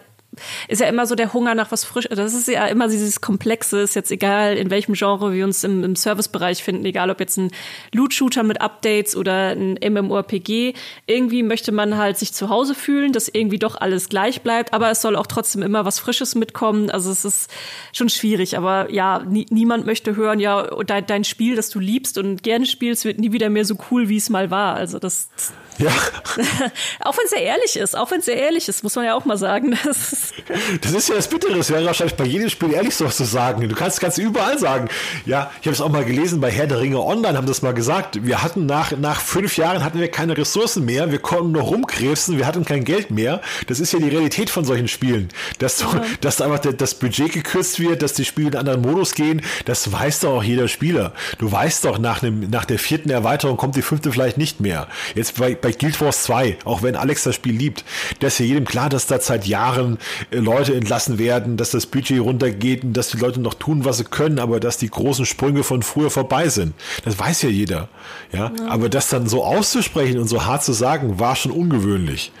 ist ja immer so der Hunger nach was frisch. Das ist ja immer dieses Komplexe, ist jetzt egal, in welchem Genre wir uns im, im Servicebereich finden, egal ob jetzt ein Loot-Shooter mit Updates oder ein MMORPG. Irgendwie möchte man halt sich zu Hause fühlen, dass irgendwie doch alles gleich bleibt, aber es soll auch trotzdem immer was Frisches mitkommen. Also es ist schon schwierig, aber ja, nie, niemand möchte hören, ja, dein, dein Spiel, das du liebst und gerne spielst, wird nie wieder mehr so cool, wie es mal war. Also das ja. auch wenn es sehr ehrlich ist, auch wenn es sehr ehrlich ist, muss man ja auch mal sagen. Das ist, das ist ja das Bittere, es wäre wahrscheinlich bei jedem Spiel ehrlich so zu sagen. Du kannst ganz überall sagen. Ja, ich habe es auch mal gelesen, bei Herr der Ringe Online haben das mal gesagt. Wir hatten nach, nach fünf Jahren hatten wir keine Ressourcen mehr, wir konnten nur rumkrebsen, wir hatten kein Geld mehr. Das ist ja die Realität von solchen Spielen. Dass, du, ja. dass einfach das Budget gekürzt wird, dass die Spiele in einen anderen Modus gehen, das weiß doch auch jeder Spieler. Du weißt doch, nach, einem, nach der vierten Erweiterung kommt die fünfte vielleicht nicht mehr. Jetzt bei, bei Guild Wars 2, auch wenn Alex das Spiel liebt, da ist ja jedem klar, dass da seit Jahren äh, Leute entlassen werden, dass das Budget runtergeht und dass die Leute noch tun, was sie können, aber dass die großen Sprünge von früher vorbei sind. Das weiß ja jeder. Ja, ja. aber das dann so auszusprechen und so hart zu sagen, war schon ungewöhnlich.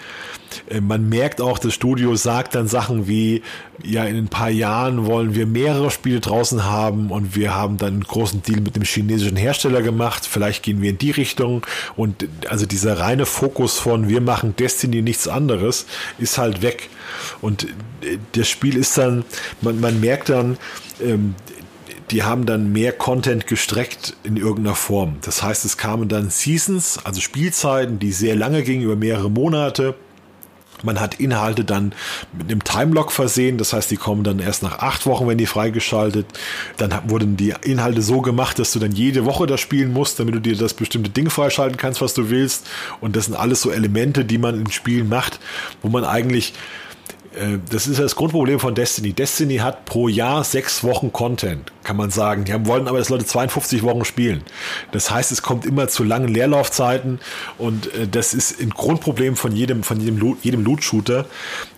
Äh, man merkt auch, das Studio sagt dann Sachen wie, ja, in ein paar Jahren wollen wir mehrere Spiele draußen haben und wir haben dann einen großen Deal mit dem chinesischen Hersteller gemacht. Vielleicht gehen wir in die Richtung. Und also dieser reine Fokus von wir machen Destiny nichts anderes ist halt weg. Und äh, das Spiel ist dann, man, man merkt dann, ähm, die haben dann mehr Content gestreckt in irgendeiner Form. Das heißt, es kamen dann Seasons, also Spielzeiten, die sehr lange gingen, über mehrere Monate. Man hat Inhalte dann mit einem Timelock versehen, das heißt, die kommen dann erst nach acht Wochen, wenn die freigeschaltet. Dann wurden die Inhalte so gemacht, dass du dann jede Woche das spielen musst, damit du dir das bestimmte Ding freischalten kannst, was du willst. Und das sind alles so Elemente, die man in Spielen macht, wo man eigentlich das ist das Grundproblem von Destiny. Destiny hat pro Jahr sechs Wochen Content, kann man sagen. Die wollen aber, dass Leute 52 Wochen spielen. Das heißt, es kommt immer zu langen Leerlaufzeiten und äh, das ist ein Grundproblem von jedem, von jedem, jedem Loot-Shooter,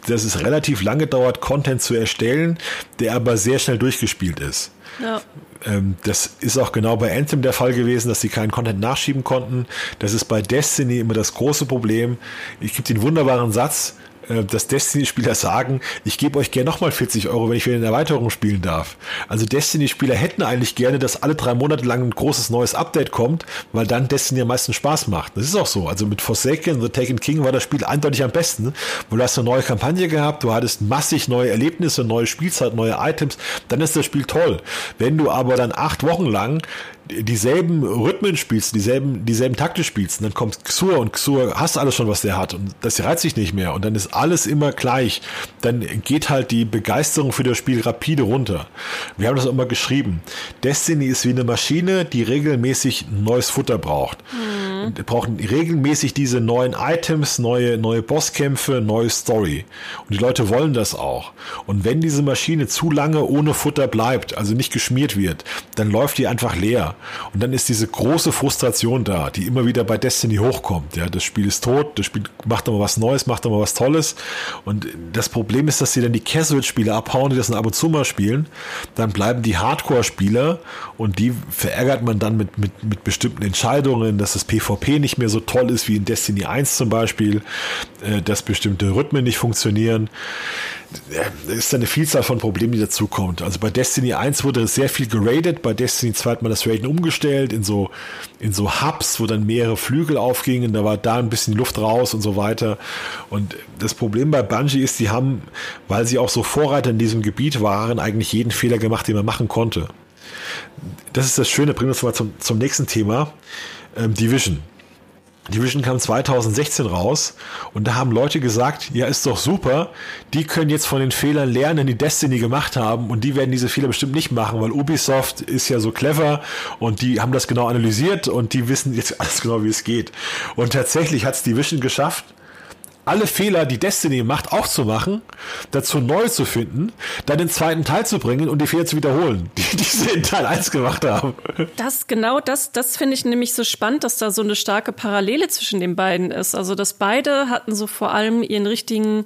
dass es relativ lange dauert, Content zu erstellen, der aber sehr schnell durchgespielt ist. Ja. Ähm, das ist auch genau bei Anthem der Fall gewesen, dass sie keinen Content nachschieben konnten. Das ist bei Destiny immer das große Problem. Ich gebe den wunderbaren Satz, äh, dass Destiny-Spieler sagen, ich gebe euch gerne nochmal 40 Euro, wenn ich wieder in Erweiterung spielen darf. Also Destiny-Spieler hätten eigentlich gerne, dass alle drei Monate lang ein großes neues Update kommt, weil dann Destiny am meisten Spaß macht. Das ist auch so. Also mit Forsaken, The Taken King war das Spiel eindeutig am besten, weil du hast eine neue Kampagne gehabt, du hattest massig neue Erlebnisse, neue Spielzeit, neue Items, dann ist das Spiel toll. Wenn du aber dann acht Wochen lang dieselben Rhythmen spielst, dieselben, dieselben Takte spielst, und dann kommt Xur und Xur hast alles schon, was der hat und das reizt sich nicht mehr und dann ist alles immer gleich, dann geht halt die Begeisterung für das Spiel rapide runter. Wir haben das auch immer geschrieben. Destiny ist wie eine Maschine, die regelmäßig neues Futter braucht. Mhm. Brauchen regelmäßig diese neuen Items, neue, neue Bosskämpfe, neue Story. Und die Leute wollen das auch. Und wenn diese Maschine zu lange ohne Futter bleibt, also nicht geschmiert wird, dann läuft die einfach leer. Und dann ist diese große Frustration da, die immer wieder bei Destiny hochkommt. Ja, das Spiel ist tot, das Spiel macht aber was Neues, macht aber was Tolles. Und das Problem ist, dass sie dann die Casual-Spieler abhauen, die das dann ab und zu mal spielen. Dann bleiben die Hardcore-Spieler und die verärgert man dann mit, mit, mit bestimmten Entscheidungen, dass das PvP nicht mehr so toll ist wie in Destiny 1 zum Beispiel, äh, dass bestimmte Rhythmen nicht funktionieren es ist eine Vielzahl von Problemen, die dazukommt. Also bei Destiny 1 wurde sehr viel geradet, bei Destiny 2 hat man das Raiden umgestellt in so, in so Hubs, wo dann mehrere Flügel aufgingen, da war da ein bisschen Luft raus und so weiter. Und das Problem bei Bungie ist, die haben, weil sie auch so Vorreiter in diesem Gebiet waren, eigentlich jeden Fehler gemacht, den man machen konnte. Das ist das Schöne, bringen wir uns mal zum, zum nächsten Thema. Ähm, Division. Division kam 2016 raus und da haben Leute gesagt, ja, ist doch super, die können jetzt von den Fehlern lernen, die Destiny gemacht haben und die werden diese Fehler bestimmt nicht machen, weil Ubisoft ist ja so clever und die haben das genau analysiert und die wissen jetzt alles genau, wie es geht. Und tatsächlich hat es Division geschafft, alle Fehler, die Destiny macht, auch zu machen, dazu neu zu finden, dann den zweiten Teil zu bringen und die Fehler zu wiederholen, die, die sie in Teil 1 gemacht haben. Das genau, das, das finde ich nämlich so spannend, dass da so eine starke Parallele zwischen den beiden ist. Also, dass beide hatten so vor allem ihren richtigen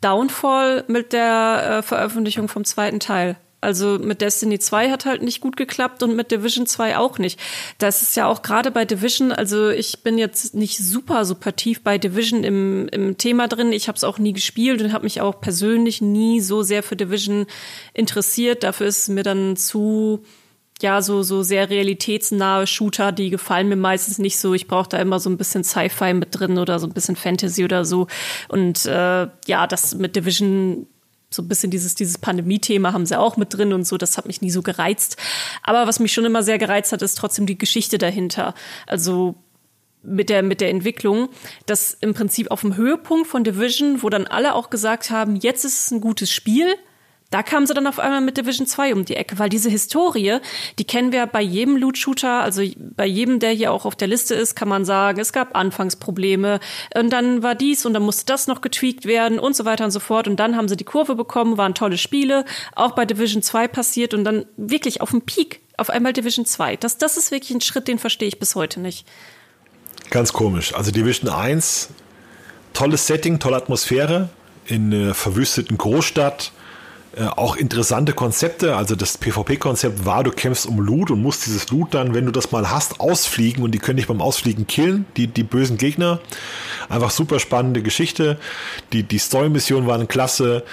Downfall mit der äh, Veröffentlichung vom zweiten Teil. Also mit Destiny 2 hat halt nicht gut geklappt und mit Division 2 auch nicht. Das ist ja auch gerade bei Division, also ich bin jetzt nicht super, super tief bei Division im, im Thema drin. Ich habe es auch nie gespielt und habe mich auch persönlich nie so sehr für Division interessiert. Dafür ist mir dann zu ja, so, so sehr realitätsnahe Shooter, die gefallen mir meistens nicht so. Ich brauche da immer so ein bisschen Sci-Fi mit drin oder so ein bisschen Fantasy oder so. Und äh, ja, das mit Division so ein bisschen dieses, dieses Pandemie-Thema haben sie auch mit drin und so, das hat mich nie so gereizt. Aber was mich schon immer sehr gereizt hat, ist trotzdem die Geschichte dahinter. Also mit der, mit der Entwicklung, dass im Prinzip auf dem Höhepunkt von Division, wo dann alle auch gesagt haben, jetzt ist es ein gutes Spiel, da kamen sie dann auf einmal mit Division 2 um die Ecke, weil diese Historie, die kennen wir bei jedem Loot-Shooter, also bei jedem, der hier auch auf der Liste ist, kann man sagen, es gab Anfangsprobleme und dann war dies und dann musste das noch getweakt werden und so weiter und so fort und dann haben sie die Kurve bekommen, waren tolle Spiele, auch bei Division 2 passiert und dann wirklich auf dem Peak auf einmal Division 2. Das, das ist wirklich ein Schritt, den verstehe ich bis heute nicht. Ganz komisch. Also Division 1, tolles Setting, tolle Atmosphäre in einer verwüsteten Großstadt äh, auch interessante Konzepte. Also das PvP-Konzept war, du kämpfst um Loot und musst dieses Loot dann, wenn du das mal hast, ausfliegen und die können dich beim Ausfliegen killen, die, die bösen Gegner. Einfach super spannende Geschichte. Die, die Story-Missionen waren klasse.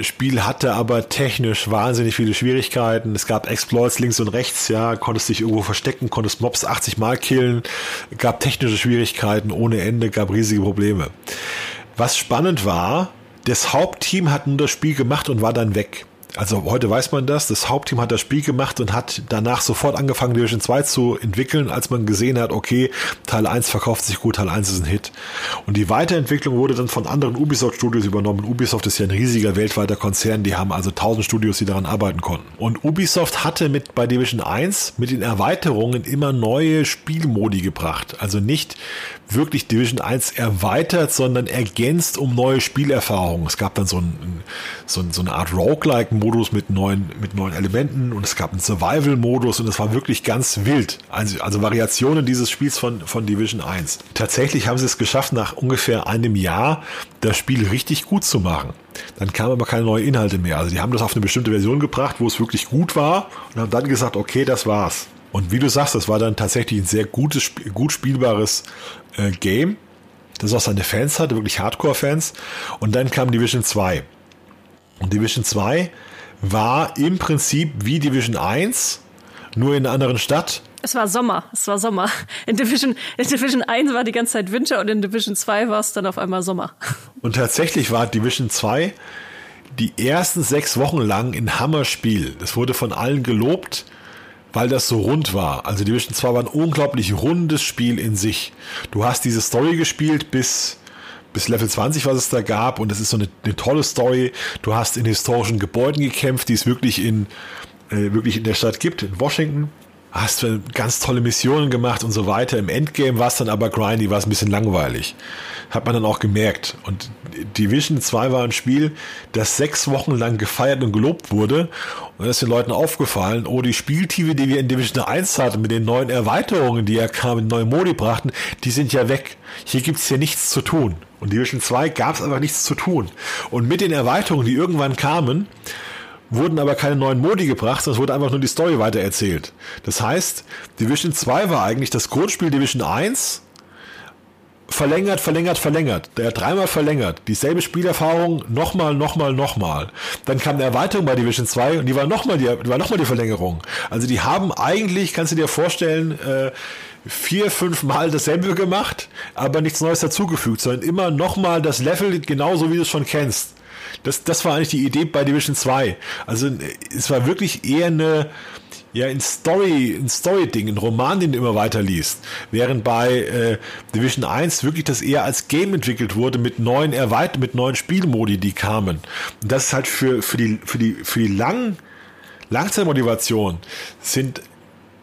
Spiel hatte aber technisch wahnsinnig viele Schwierigkeiten. Es gab Exploits links und rechts, ja, konntest dich irgendwo verstecken, konntest Mobs 80 Mal killen, gab technische Schwierigkeiten ohne Ende, gab riesige Probleme. Was spannend war, das Hauptteam hat nur das Spiel gemacht und war dann weg. Also heute weiß man das. Das Hauptteam hat das Spiel gemacht und hat danach sofort angefangen, Division 2 zu entwickeln, als man gesehen hat, okay, Teil 1 verkauft sich gut, Teil 1 ist ein Hit. Und die Weiterentwicklung wurde dann von anderen Ubisoft Studios übernommen. Ubisoft ist ja ein riesiger weltweiter Konzern, die haben also 1000 Studios, die daran arbeiten konnten. Und Ubisoft hatte mit bei Division 1 mit den Erweiterungen immer neue Spielmodi gebracht. Also nicht wirklich Division 1 erweitert, sondern ergänzt um neue Spielerfahrungen. Es gab dann so, ein, so, so eine Art Roguelike-Modus mit neuen, mit neuen Elementen und es gab einen Survival-Modus und es war wirklich ganz wild. Also, also Variationen dieses Spiels von, von Division 1. Tatsächlich haben sie es geschafft, nach ungefähr einem Jahr das Spiel richtig gut zu machen. Dann kamen aber keine neuen Inhalte mehr. Also die haben das auf eine bestimmte Version gebracht, wo es wirklich gut war und haben dann gesagt, okay, das war's. Und wie du sagst, das war dann tatsächlich ein sehr gutes, gut spielbares äh, Game, das auch seine Fans hatte, wirklich Hardcore-Fans. Und dann kam Division 2. Und Division 2 war im Prinzip wie Division 1, nur in einer anderen Stadt. Es war Sommer, es war Sommer. In Division, in Division 1 war die ganze Zeit Winter und in Division 2 war es dann auf einmal Sommer. Und tatsächlich war Division 2 die ersten sechs Wochen lang ein Hammerspiel. Das wurde von allen gelobt weil das so rund war. Also Division 2 war ein unglaublich rundes Spiel in sich. Du hast diese Story gespielt bis bis Level 20, was es da gab, und es ist so eine, eine, tolle Story. Du hast in historischen Gebäuden gekämpft, die es wirklich in äh, wirklich in der Stadt gibt, in Washington hast du ganz tolle Missionen gemacht und so weiter. Im Endgame war es dann aber grindy, war es ein bisschen langweilig. Hat man dann auch gemerkt. Und Division 2 war ein Spiel, das sechs Wochen lang gefeiert und gelobt wurde. Und dann ist den Leuten aufgefallen, oh, die Spieltiefe, die wir in Division 1 hatten, mit den neuen Erweiterungen, die ja kamen, neue Modi brachten, die sind ja weg. Hier gibt's hier nichts zu tun. Und Division 2 gab es einfach nichts zu tun. Und mit den Erweiterungen, die irgendwann kamen, wurden aber keine neuen Modi gebracht, sondern es wurde einfach nur die Story weitererzählt. Das heißt, Division 2 war eigentlich das Grundspiel Division 1 verlängert, verlängert, verlängert. Der hat dreimal verlängert. Dieselbe Spielerfahrung, nochmal, nochmal, nochmal. Dann kam eine Erweiterung bei Division 2 und die war nochmal die, war noch die Verlängerung. Also die haben eigentlich, kannst du dir vorstellen, äh, vier, fünf Mal dasselbe gemacht, aber nichts Neues dazugefügt, sondern immer nochmal das Level genauso, wie du es schon kennst. Das, das war eigentlich die Idee bei Division 2. Also es war wirklich eher eine, ja, ein Story, ein Story-Ding, ein Roman, den du immer weiter liest. Während bei äh, Division 1 wirklich das eher als Game entwickelt wurde mit neuen Erweiterungen, mit neuen Spielmodi, die kamen. Und das ist halt für, für die, für die, für die lang, Langzeitmotivation sind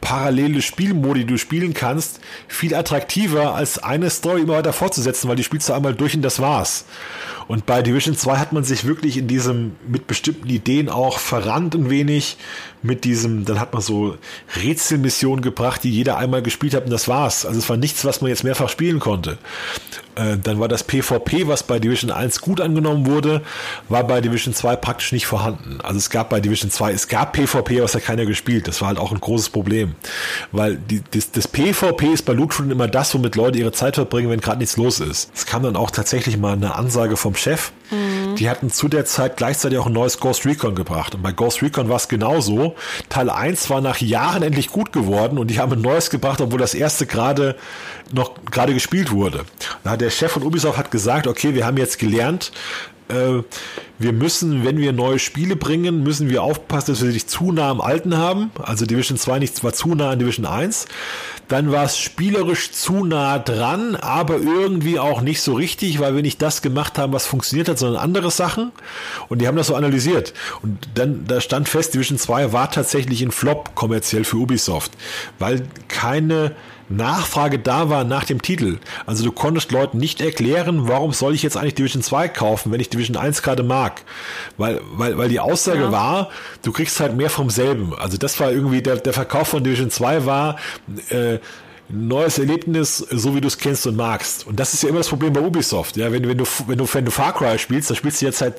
parallele Spielmodi, die du spielen kannst, viel attraktiver als eine Story immer weiter fortzusetzen, weil die spielst du einmal durch und das war's. Und bei Division 2 hat man sich wirklich in diesem, mit bestimmten Ideen auch verrannt ein wenig, mit diesem, dann hat man so Rätselmissionen gebracht, die jeder einmal gespielt hat und das war's. Also es war nichts, was man jetzt mehrfach spielen konnte. Äh, dann war das PvP, was bei Division 1 gut angenommen wurde, war bei Division 2 praktisch nicht vorhanden. Also es gab bei Division 2, es gab PvP, aber es hat keiner gespielt. Das war halt auch ein großes Problem. Weil die, das, das PvP ist bei Loot immer das, womit Leute ihre Zeit verbringen, wenn gerade nichts los ist. Es kam dann auch tatsächlich mal eine Ansage vom Chef. Mhm. Die hatten zu der Zeit gleichzeitig auch ein neues Ghost Recon gebracht. Und bei Ghost Recon war es genauso. Teil 1 war nach Jahren endlich gut geworden und die haben ein neues gebracht, obwohl das erste gerade noch gerade gespielt wurde. Da hat der Chef von Ubisoft hat gesagt, okay, wir haben jetzt gelernt, äh, wir müssen, wenn wir neue Spiele bringen, müssen wir aufpassen, dass wir nicht zu nah am Alten haben. Also Division 2 nicht zwar zu nah an Division 1. Dann war es spielerisch zu nah dran, aber irgendwie auch nicht so richtig, weil wir nicht das gemacht haben, was funktioniert hat, sondern andere Sachen. Und die haben das so analysiert. Und dann, da stand fest, Division 2 war tatsächlich ein Flop kommerziell für Ubisoft, weil keine Nachfrage da war nach dem Titel. Also du konntest Leuten nicht erklären, warum soll ich jetzt eigentlich Division 2 kaufen, wenn ich Division 1 gerade mag. Weil, weil, weil die Aussage ja. war, du kriegst halt mehr vom selben. Also das war irgendwie, der, der Verkauf von Division 2 war, äh, neues Erlebnis, so wie du es kennst und magst. Und das ist ja immer das Problem bei Ubisoft. Ja, wenn, wenn du, wenn du, wenn du Far Cry spielst, dann spielst du jetzt halt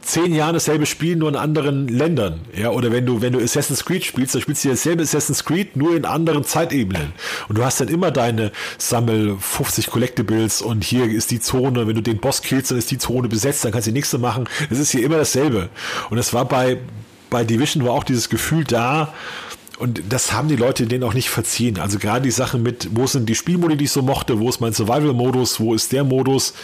zehn Jahren dasselbe Spiel, nur in anderen Ländern. Ja, oder wenn du, wenn du Assassin's Creed spielst, dann spielst du dasselbe Assassin's Creed, nur in anderen Zeitebenen. Und du hast dann immer deine Sammel 50 Collectibles und hier ist die Zone, wenn du den Boss killst, dann ist die Zone besetzt, dann kannst du die nächste machen. Es ist hier immer dasselbe. Und es war bei, bei Division war auch dieses Gefühl da, und das haben die Leute denen auch nicht verziehen. Also gerade die Sachen mit, wo sind die Spielmodi, die ich so mochte, wo ist mein Survival-Modus, wo ist der Modus,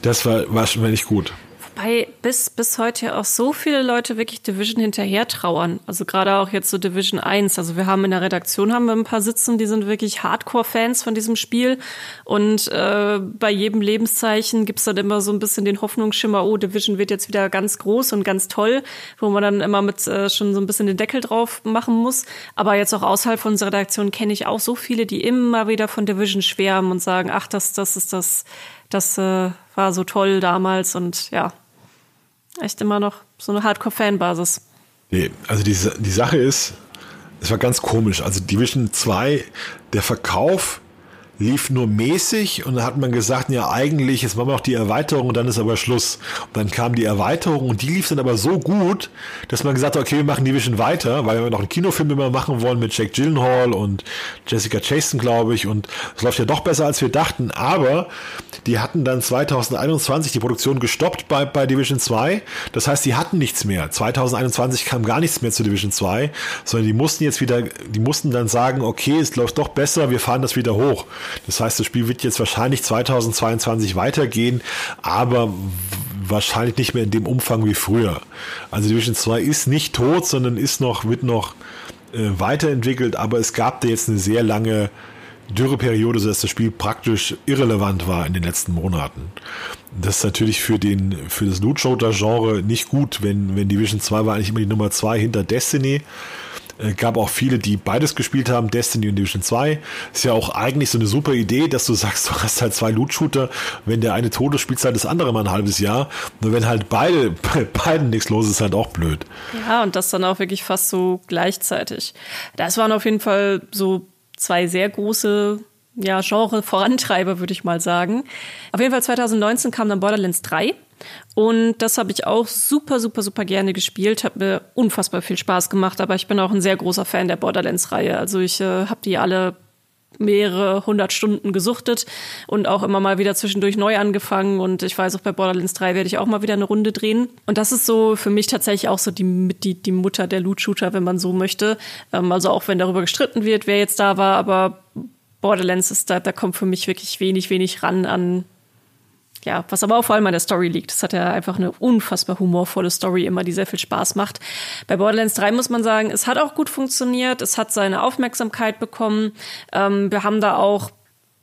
das war, war schon wirklich gut. Wobei bis, bis heute auch so viele Leute wirklich Division hinterher trauern. Also gerade auch jetzt so Division 1. Also wir haben in der Redaktion haben wir ein paar sitzen, die sind wirklich Hardcore-Fans von diesem Spiel. Und äh, bei jedem Lebenszeichen gibt's dann immer so ein bisschen den Hoffnungsschimmer, oh, Division wird jetzt wieder ganz groß und ganz toll, wo man dann immer mit äh, schon so ein bisschen den Deckel drauf machen muss. Aber jetzt auch außerhalb von unserer Redaktion kenne ich auch so viele, die immer wieder von Division schwärmen und sagen, ach, das, das ist das, das äh, war so toll damals und ja, echt immer noch so eine Hardcore-Fanbasis. Nee, also die, die Sache ist, es war ganz komisch. Also Division 2, der Verkauf lief nur mäßig und dann hat man gesagt, ja eigentlich, jetzt machen wir noch die Erweiterung und dann ist aber Schluss. Und dann kam die Erweiterung und die lief dann aber so gut, dass man gesagt hat, okay, wir machen Division weiter, weil wir noch einen Kinofilm immer machen wollen mit Jack Gyllenhaal und Jessica Chaston, glaube ich, und es läuft ja doch besser, als wir dachten, aber die hatten dann 2021 die Produktion gestoppt bei, bei Division 2, das heißt, die hatten nichts mehr. 2021 kam gar nichts mehr zu Division 2, sondern die mussten jetzt wieder, die mussten dann sagen, okay, es läuft doch besser, wir fahren das wieder hoch. Das heißt, das Spiel wird jetzt wahrscheinlich 2022 weitergehen, aber wahrscheinlich nicht mehr in dem Umfang wie früher. Also Division 2 ist nicht tot, sondern ist noch, wird noch äh, weiterentwickelt, aber es gab da jetzt eine sehr lange Dürreperiode, sodass das Spiel praktisch irrelevant war in den letzten Monaten. Das ist natürlich für den, für das Loot-Shooter-Genre nicht gut, wenn, wenn Division 2 war eigentlich immer die Nummer 2 hinter Destiny. Äh, gab auch viele, die beides gespielt haben, Destiny und Division 2. Ist ja auch eigentlich so eine super Idee, dass du sagst, du hast halt zwei Loot-Shooter. Wenn der eine tot ist, spielst halt das andere mal ein halbes Jahr. Nur wenn halt beide, bei beiden nichts los ist, ist halt auch blöd. Ja, und das dann auch wirklich fast so gleichzeitig. Das waren auf jeden Fall so zwei sehr große ja, Genre-Vorantreiber, würde ich mal sagen. Auf jeden Fall 2019 kam dann Borderlands 3. Und das habe ich auch super, super, super gerne gespielt. Hat mir unfassbar viel Spaß gemacht, aber ich bin auch ein sehr großer Fan der Borderlands-Reihe. Also ich äh, habe die alle mehrere hundert Stunden gesuchtet und auch immer mal wieder zwischendurch neu angefangen und ich weiß auch bei Borderlands 3 werde ich auch mal wieder eine Runde drehen und das ist so für mich tatsächlich auch so die, die, die Mutter der Loot-Shooter, wenn man so möchte. Ähm, also auch wenn darüber gestritten wird, wer jetzt da war, aber Borderlands ist da, da kommt für mich wirklich wenig, wenig ran an ja, was aber auch vor allem an der Story liegt. Es hat ja einfach eine unfassbar humorvolle Story immer, die sehr viel Spaß macht. Bei Borderlands 3 muss man sagen, es hat auch gut funktioniert, es hat seine Aufmerksamkeit bekommen. Ähm, wir haben da auch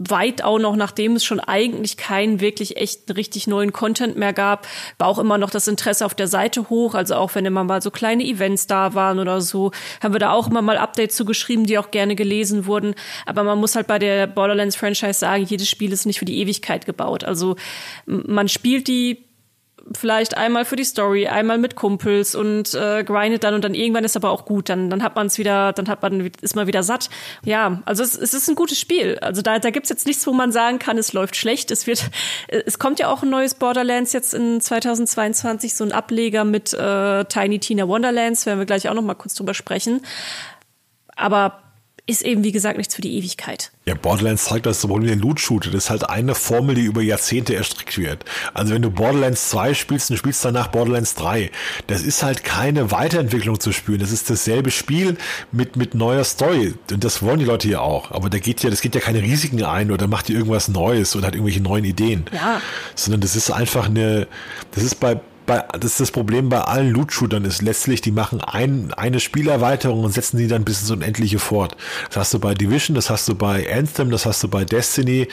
weit auch noch, nachdem es schon eigentlich keinen wirklich echten, richtig neuen Content mehr gab, war auch immer noch das Interesse auf der Seite hoch. Also auch wenn immer mal so kleine Events da waren oder so, haben wir da auch immer mal Updates zugeschrieben, die auch gerne gelesen wurden. Aber man muss halt bei der Borderlands-Franchise sagen, jedes Spiel ist nicht für die Ewigkeit gebaut. Also man spielt die vielleicht einmal für die Story, einmal mit Kumpels und äh, grindet dann und dann irgendwann ist aber auch gut. Dann, dann hat man es wieder, dann hat man, ist man wieder satt. Ja, also es, es ist ein gutes Spiel. Also da, da gibt's jetzt nichts, wo man sagen kann, es läuft schlecht. Es wird, es kommt ja auch ein neues Borderlands jetzt in 2022, so ein Ableger mit äh, Tiny Tina Wonderlands, werden wir gleich auch noch mal kurz drüber sprechen. Aber ist eben, wie gesagt, nichts für die Ewigkeit. Ja, Borderlands zeigt das Problem der Loot-Shooter. Das ist halt eine Formel, die über Jahrzehnte erstrickt wird. Also wenn du Borderlands 2 spielst und spielst danach Borderlands 3, das ist halt keine Weiterentwicklung zu spüren. Das ist dasselbe Spiel mit, mit neuer Story. Und das wollen die Leute ja auch. Aber da geht ja, das geht ja keine Risiken ein oder macht dir irgendwas Neues oder hat irgendwelche neuen Ideen. Ja. Sondern das ist einfach eine, das ist bei, bei, das ist das Problem bei allen Loot-Shootern ist letztlich, die machen ein, eine Spielerweiterung und setzen die dann bis ins Unendliche fort. Das hast du bei Division, das hast du bei Anthem, das hast du bei Destiny.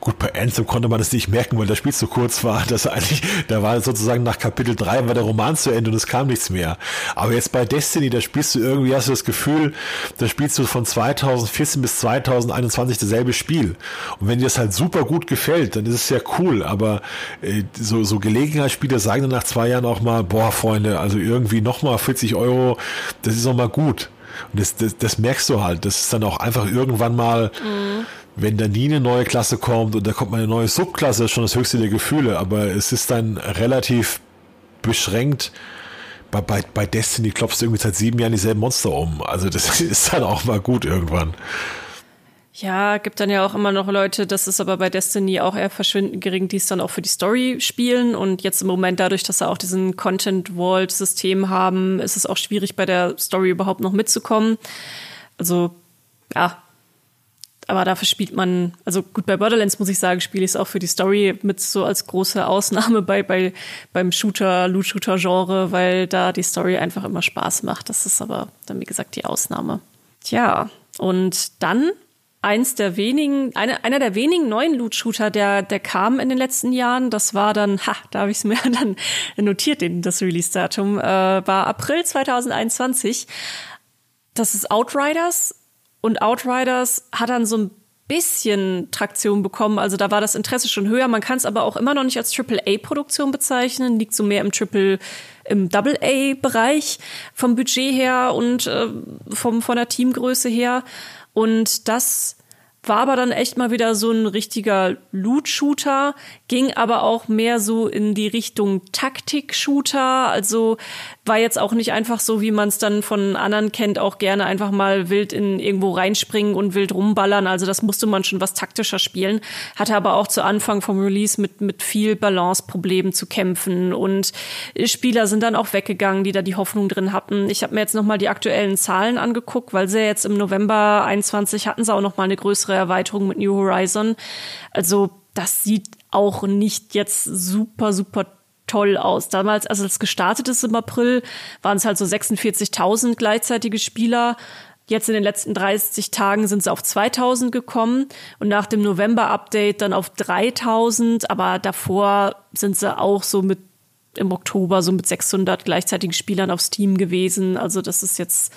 Gut, bei Anthem konnte man das nicht merken, weil das Spiel zu kurz war. Das eigentlich, da war sozusagen nach Kapitel 3 war der Roman zu Ende und es kam nichts mehr. Aber jetzt bei Destiny, da spielst du irgendwie, hast du das Gefühl, da spielst du von 2014 bis 2021 dasselbe Spiel. Und wenn dir das halt super gut gefällt, dann ist es ja cool. Aber äh, so, so Gelegenheitsspiele sagen dann nach zwei Jahren auch mal, boah, Freunde, also irgendwie nochmal 40 Euro, das ist auch mal gut. Und das, das, das merkst du halt. Das ist dann auch einfach irgendwann mal, mhm. wenn da nie eine neue Klasse kommt und da kommt mal eine neue Subklasse, ist schon das höchste der Gefühle. Aber es ist dann relativ beschränkt. Bei, bei, bei Destiny klopfst du irgendwie seit sieben Jahren dieselben Monster um. Also das ist dann auch mal gut irgendwann. Ja, gibt dann ja auch immer noch Leute, das ist aber bei Destiny auch eher verschwindend gering, die es dann auch für die Story spielen. Und jetzt im Moment dadurch, dass sie auch diesen Content-Vault-System haben, ist es auch schwierig, bei der Story überhaupt noch mitzukommen. Also, ja, aber dafür spielt man, also gut, bei Borderlands muss ich sagen, spiele ich es auch für die Story mit so als große Ausnahme bei, bei beim Shooter, Loot-Shooter-Genre, weil da die Story einfach immer Spaß macht. Das ist aber dann, wie gesagt, die Ausnahme. Tja, und dann eins der wenigen, eine, einer der wenigen neuen Loot-Shooter, der, der kam in den letzten Jahren. Das war dann, ha, da habe ich es mir dann notiert, das Release-Datum, äh, war April 2021. Das ist Outriders und Outriders hat dann so ein bisschen Traktion bekommen. Also da war das Interesse schon höher. Man kann es aber auch immer noch nicht als AAA-Produktion bezeichnen. Liegt so mehr im Triple, im Double-A-Bereich vom Budget her und äh, vom, von der Teamgröße her. Und das war aber dann echt mal wieder so ein richtiger Loot-Shooter, ging aber auch mehr so in die Richtung Taktik-Shooter. Also war jetzt auch nicht einfach so, wie man es dann von anderen kennt, auch gerne einfach mal wild in irgendwo reinspringen und wild rumballern. Also das musste man schon was taktischer spielen. Hatte aber auch zu Anfang vom Release mit, mit viel Balance-Problemen zu kämpfen. Und Spieler sind dann auch weggegangen, die da die Hoffnung drin hatten. Ich habe mir jetzt nochmal die aktuellen Zahlen angeguckt, weil sie jetzt im November 21 hatten sie auch nochmal eine größere Erweiterung mit New Horizon. Also das sieht auch nicht jetzt super, super toll aus. Damals, als es gestartet ist im April, waren es halt so 46.000 gleichzeitige Spieler. Jetzt in den letzten 30 Tagen sind sie auf 2000 gekommen und nach dem November-Update dann auf 3000. Aber davor sind sie auch so mit im Oktober so mit 600 gleichzeitigen Spielern auf Steam gewesen. Also das ist jetzt,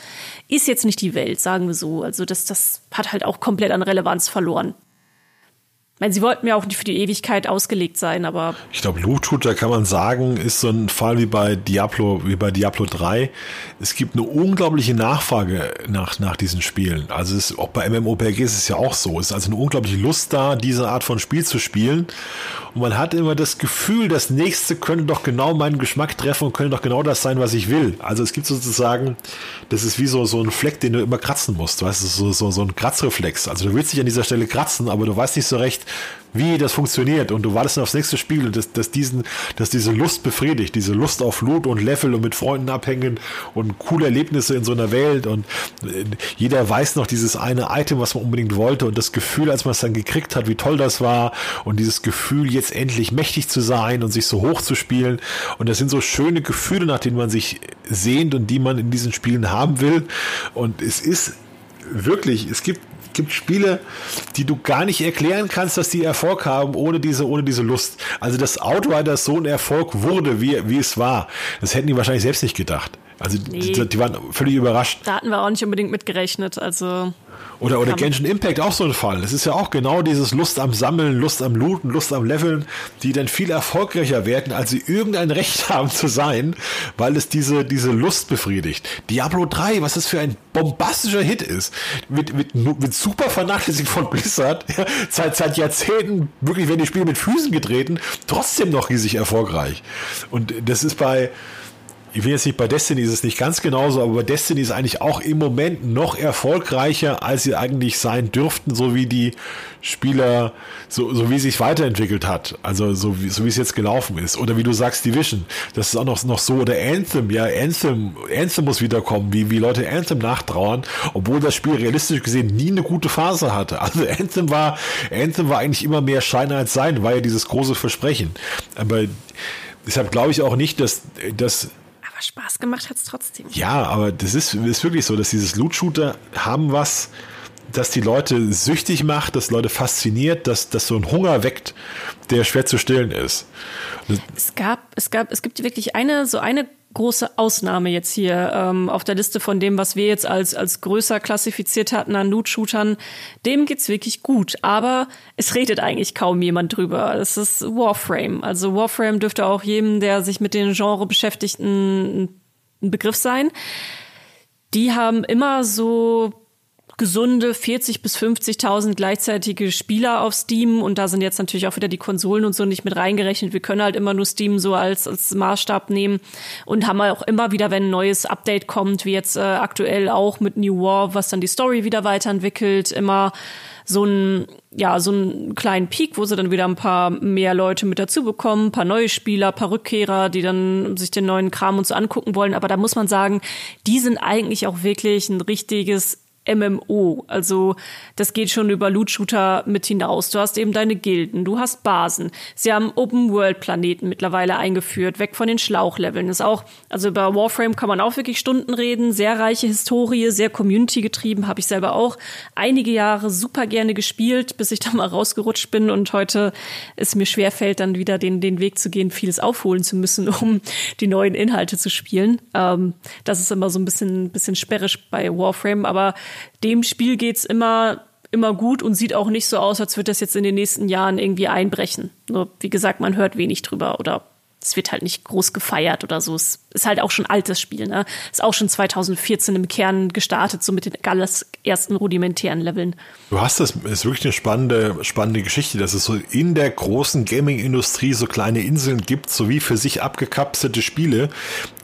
ist jetzt nicht die Welt, sagen wir so. Also das, das hat halt auch komplett an Relevanz verloren. Ich meine, sie wollten ja auch nicht für die Ewigkeit ausgelegt sein, aber. Ich glaube, Loot Shooter kann man sagen, ist so ein Fall wie bei Diablo, wie bei Diablo 3. Es gibt eine unglaubliche Nachfrage nach, nach diesen Spielen. Also es, auch bei MMORPGs ist es ja auch so. Es ist also eine unglaubliche Lust da, diese Art von Spiel zu spielen. Und man hat immer das Gefühl, das nächste könnte doch genau meinen Geschmack treffen und könnte doch genau das sein, was ich will. Also es gibt sozusagen, das ist wie so, so ein Fleck, den du immer kratzen musst. Weißt du, so, so, so ein Kratzreflex. Also du willst dich an dieser Stelle kratzen, aber du weißt nicht so recht, wie das funktioniert. Und du wartest aufs nächste Spiel und das, das diesen, dass diese Lust befriedigt, diese Lust auf Loot und Level und mit Freunden abhängen und coole Erlebnisse in so einer Welt. Und äh, jeder weiß noch dieses eine Item, was man unbedingt wollte und das Gefühl, als man es dann gekriegt hat, wie toll das war und dieses Gefühl, jetzt endlich mächtig zu sein und sich so hoch zu spielen. Und das sind so schöne Gefühle, nach denen man sich sehnt und die man in diesen Spielen haben will. Und es ist wirklich, es gibt gibt Spiele, die du gar nicht erklären kannst, dass die Erfolg haben, ohne diese, ohne diese Lust. Also, dass Outriders so ein Erfolg wurde, wie, wie es war, das hätten die wahrscheinlich selbst nicht gedacht. Also, nee. die, die waren völlig überrascht. Da hatten wir auch nicht unbedingt mitgerechnet, also. Oder, oder Genshin Impact auch so ein Fall. Das ist ja auch genau dieses Lust am Sammeln, Lust am Looten, Lust am Leveln, die dann viel erfolgreicher werden, als sie irgendein Recht haben zu sein, weil es diese, diese Lust befriedigt. Diablo 3, was das für ein bombastischer Hit ist, mit, mit, mit super vernachlässigt von Blizzard, ja, seit, seit Jahrzehnten, wirklich werden die Spiele mit Füßen getreten, trotzdem noch riesig erfolgreich. Und das ist bei, ich will jetzt nicht, bei Destiny ist es nicht ganz genauso, aber bei Destiny ist eigentlich auch im Moment noch erfolgreicher, als sie eigentlich sein dürften, so wie die Spieler, so, so wie es sich weiterentwickelt hat. Also so wie, so wie es jetzt gelaufen ist. Oder wie du sagst, Division. Das ist auch noch, noch so. Oder Anthem, ja, Anthem, Anthem muss wiederkommen, wie, wie Leute Anthem nachtrauern, obwohl das Spiel realistisch gesehen nie eine gute Phase hatte. Also Anthem war, Anthem war eigentlich immer mehr Schein als Sein, war ja dieses große Versprechen. Aber deshalb glaube ich auch nicht, dass, dass aber Spaß gemacht hat es trotzdem. Ja, aber das ist, ist wirklich so, dass dieses Loot-Shooter haben was, das die Leute süchtig macht, das Leute fasziniert, dass das so ein Hunger weckt, der schwer zu stillen ist. Es gab, es gab, es gibt wirklich eine, so eine große Ausnahme jetzt hier ähm, auf der Liste von dem, was wir jetzt als, als größer klassifiziert hatten an Loot-Shootern. Dem geht's wirklich gut, aber es redet eigentlich kaum jemand drüber. Es ist Warframe. Also Warframe dürfte auch jedem, der sich mit den Genre beschäftigt, ein, ein Begriff sein. Die haben immer so gesunde 40 bis 50.000 gleichzeitige Spieler auf Steam und da sind jetzt natürlich auch wieder die Konsolen und so nicht mit reingerechnet. Wir können halt immer nur Steam so als, als Maßstab nehmen und haben auch immer wieder, wenn ein neues Update kommt, wie jetzt äh, aktuell auch mit New War, was dann die Story wieder weiterentwickelt, immer so ein ja so einen kleinen Peak, wo sie dann wieder ein paar mehr Leute mit dazu bekommen, paar neue Spieler, paar Rückkehrer, die dann sich den neuen Kram und so angucken wollen. Aber da muss man sagen, die sind eigentlich auch wirklich ein richtiges MMO. Also das geht schon über Loot-Shooter mit hinaus. Du hast eben deine Gilden, du hast Basen. Sie haben Open-World-Planeten mittlerweile eingeführt, weg von den Schlauchleveln. Ist auch, also über Warframe kann man auch wirklich Stunden reden. Sehr reiche Historie, sehr Community-getrieben, habe ich selber auch einige Jahre super gerne gespielt, bis ich da mal rausgerutscht bin und heute es mir schwerfällt, dann wieder den, den Weg zu gehen, vieles aufholen zu müssen, um die neuen Inhalte zu spielen. Ähm, das ist immer so ein bisschen, bisschen sperrig bei Warframe, aber dem Spiel geht's immer immer gut und sieht auch nicht so aus, als würde das jetzt in den nächsten Jahren irgendwie einbrechen. Nur, wie gesagt, man hört wenig drüber oder es wird halt nicht groß gefeiert oder so. Es ist halt auch schon altes Spiel, ne? Ist auch schon 2014 im Kern gestartet, so mit den ganz ersten rudimentären Leveln. Du hast das, ist wirklich eine spannende, spannende Geschichte, dass es so in der großen Gaming-Industrie so kleine Inseln gibt, sowie für sich abgekapselte Spiele,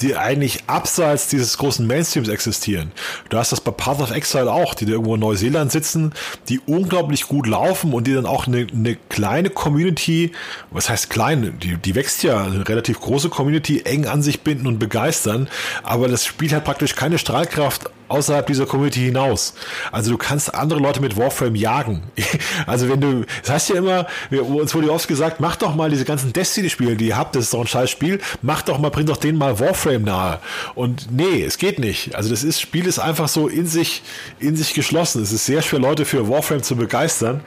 die eigentlich abseits dieses großen Mainstreams existieren. Du hast das bei Path of Exile auch, die da irgendwo in Neuseeland sitzen, die unglaublich gut laufen und die dann auch eine, eine kleine Community, was heißt klein, die, die wächst ja, eine relativ große Community eng an sich binden und begeistern, aber das Spiel hat praktisch keine Strahlkraft außerhalb dieser Community hinaus. Also du kannst andere Leute mit Warframe jagen. Also wenn du, das heißt ja immer, uns wurde oft gesagt, mach doch mal diese ganzen Destiny-Spiele, die ihr habt, das ist doch ein scheiß Spiel, mach doch mal, bring doch denen mal Warframe nahe. Und nee, es geht nicht. Also das ist, Spiel ist einfach so in sich, in sich geschlossen. Es ist sehr schwer, Leute für Warframe zu begeistern.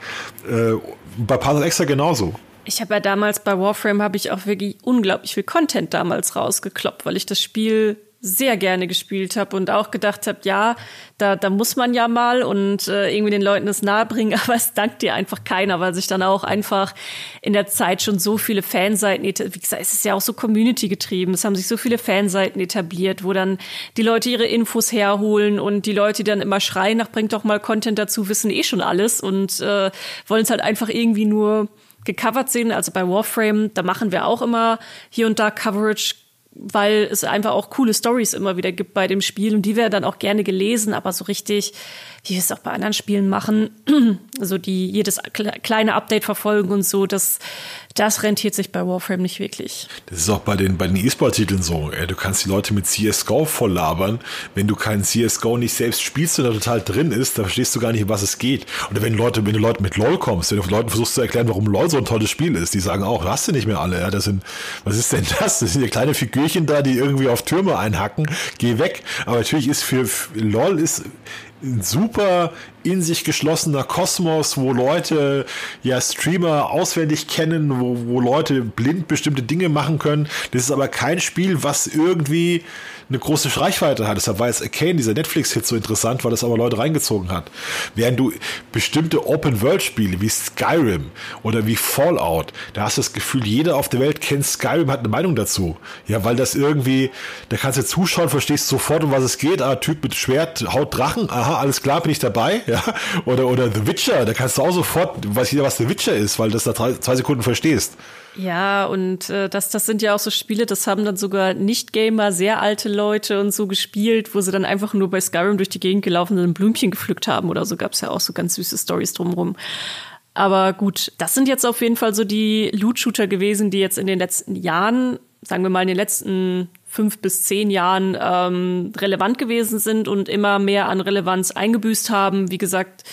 Äh, bei Puzzle Extra genauso. Ich habe ja damals bei Warframe habe ich auch wirklich unglaublich viel Content damals rausgekloppt, weil ich das Spiel sehr gerne gespielt habe und auch gedacht habe, ja, da, da muss man ja mal und äh, irgendwie den Leuten das nahebringen, aber es dankt dir einfach keiner, weil sich dann auch einfach in der Zeit schon so viele Fanseiten, wie gesagt, es ist ja auch so Community getrieben, es haben sich so viele Fanseiten etabliert, wo dann die Leute ihre Infos herholen und die Leute, dann immer schreien, nach bringt doch mal Content dazu, wissen eh schon alles und äh, wollen es halt einfach irgendwie nur gecovert sehen. Also bei Warframe, da machen wir auch immer hier und da Coverage weil es einfach auch coole Stories immer wieder gibt bei dem Spiel und die werden dann auch gerne gelesen, aber so richtig wie wir es auch bei anderen Spielen machen, also die jedes kleine Update verfolgen und so, das, das rentiert sich bei Warframe nicht wirklich. Das ist auch bei den, bei den E-Sport-Titeln so. Du kannst die Leute mit CSGO voll labern. Wenn du keinen CSGO nicht selbst spielst da total drin ist, dann verstehst du gar nicht, was es geht. Oder wenn Leute, wenn du Leute mit LOL kommst, wenn du Leuten versuchst zu erklären, warum LOL so ein tolles Spiel ist, die sagen auch, hast du nicht mehr alle. Ja, das sind, was ist denn das? Das sind ja kleine Figürchen da, die irgendwie auf Türme einhacken. Geh weg. Aber natürlich ist für, für LOL ist ein super in sich geschlossener Kosmos, wo Leute ja Streamer auswendig kennen, wo, wo Leute blind bestimmte Dinge machen können. Das ist aber kein Spiel, was irgendwie eine große Reichweite hat. Deshalb war jetzt Arcane, dieser Netflix-Hit, so interessant, weil das aber Leute reingezogen hat. Während du bestimmte Open-World-Spiele wie Skyrim oder wie Fallout, da hast du das Gefühl, jeder auf der Welt kennt Skyrim, hat eine Meinung dazu. Ja, weil das irgendwie, da kannst du zuschauen, verstehst sofort, um was es geht. Ah, Typ mit Schwert, haut Drachen, aha, alles klar, bin ich dabei. Ja, oder, oder The Witcher, da kannst du auch sofort, weiß jeder, was The Witcher ist, weil das da drei, zwei Sekunden verstehst. Ja, und äh, das, das sind ja auch so Spiele, das haben dann sogar Nicht-Gamer, sehr alte Leute und so gespielt, wo sie dann einfach nur bei Skyrim durch die Gegend gelaufen und ein Blümchen gepflückt haben oder so, gab's ja auch so ganz süße Stories drumrum. Aber gut, das sind jetzt auf jeden Fall so die Loot-Shooter gewesen, die jetzt in den letzten Jahren, sagen wir mal in den letzten fünf bis zehn Jahren ähm, relevant gewesen sind und immer mehr an Relevanz eingebüßt haben. Wie gesagt,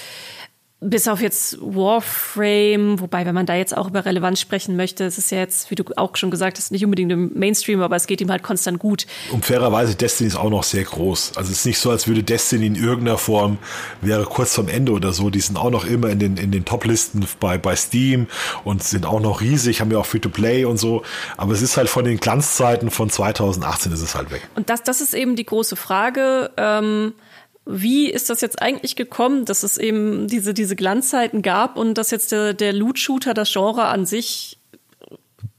bis auf jetzt Warframe, wobei, wenn man da jetzt auch über Relevanz sprechen möchte, es ist ja jetzt, wie du auch schon gesagt hast, nicht unbedingt im Mainstream, aber es geht ihm halt konstant gut. Und fairerweise, Destiny ist auch noch sehr groß. Also es ist nicht so, als würde Destiny in irgendeiner Form, wäre kurz vorm Ende oder so, die sind auch noch immer in den, in den Top-Listen bei, bei Steam und sind auch noch riesig, haben ja auch Free-to-Play und so. Aber es ist halt von den Glanzzeiten von 2018 ist es halt weg. Und das, das ist eben die große Frage. Ähm wie ist das jetzt eigentlich gekommen, dass es eben diese, diese Glanzzeiten gab und dass jetzt der, der Loot-Shooter das Genre an sich,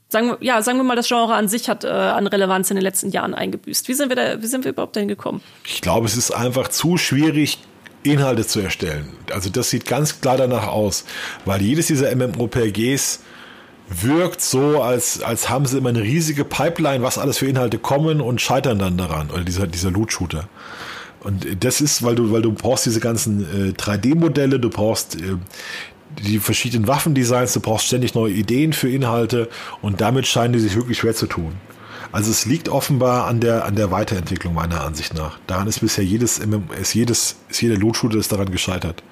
sagen wir, ja, sagen wir mal, das Genre an sich hat äh, an Relevanz in den letzten Jahren eingebüßt. Wie sind wir da, wie sind wir überhaupt dahin gekommen? Ich glaube, es ist einfach zu schwierig, Inhalte zu erstellen. Also das sieht ganz klar danach aus, weil jedes dieser MMORPGs wirkt so, als, als haben sie immer eine riesige Pipeline, was alles für Inhalte kommen und scheitern dann daran. Oder dieser, dieser Loot-Shooter. Und das ist, weil du, weil du brauchst diese ganzen äh, 3D-Modelle, du brauchst äh, die verschiedenen Waffendesigns, du brauchst ständig neue Ideen für Inhalte und damit scheinen die sich wirklich schwer zu tun. Also es liegt offenbar an der, an der Weiterentwicklung meiner Ansicht nach. Daran ist bisher jedes, ist jedes, ist jeder Loot-Shooter ist daran gescheitert.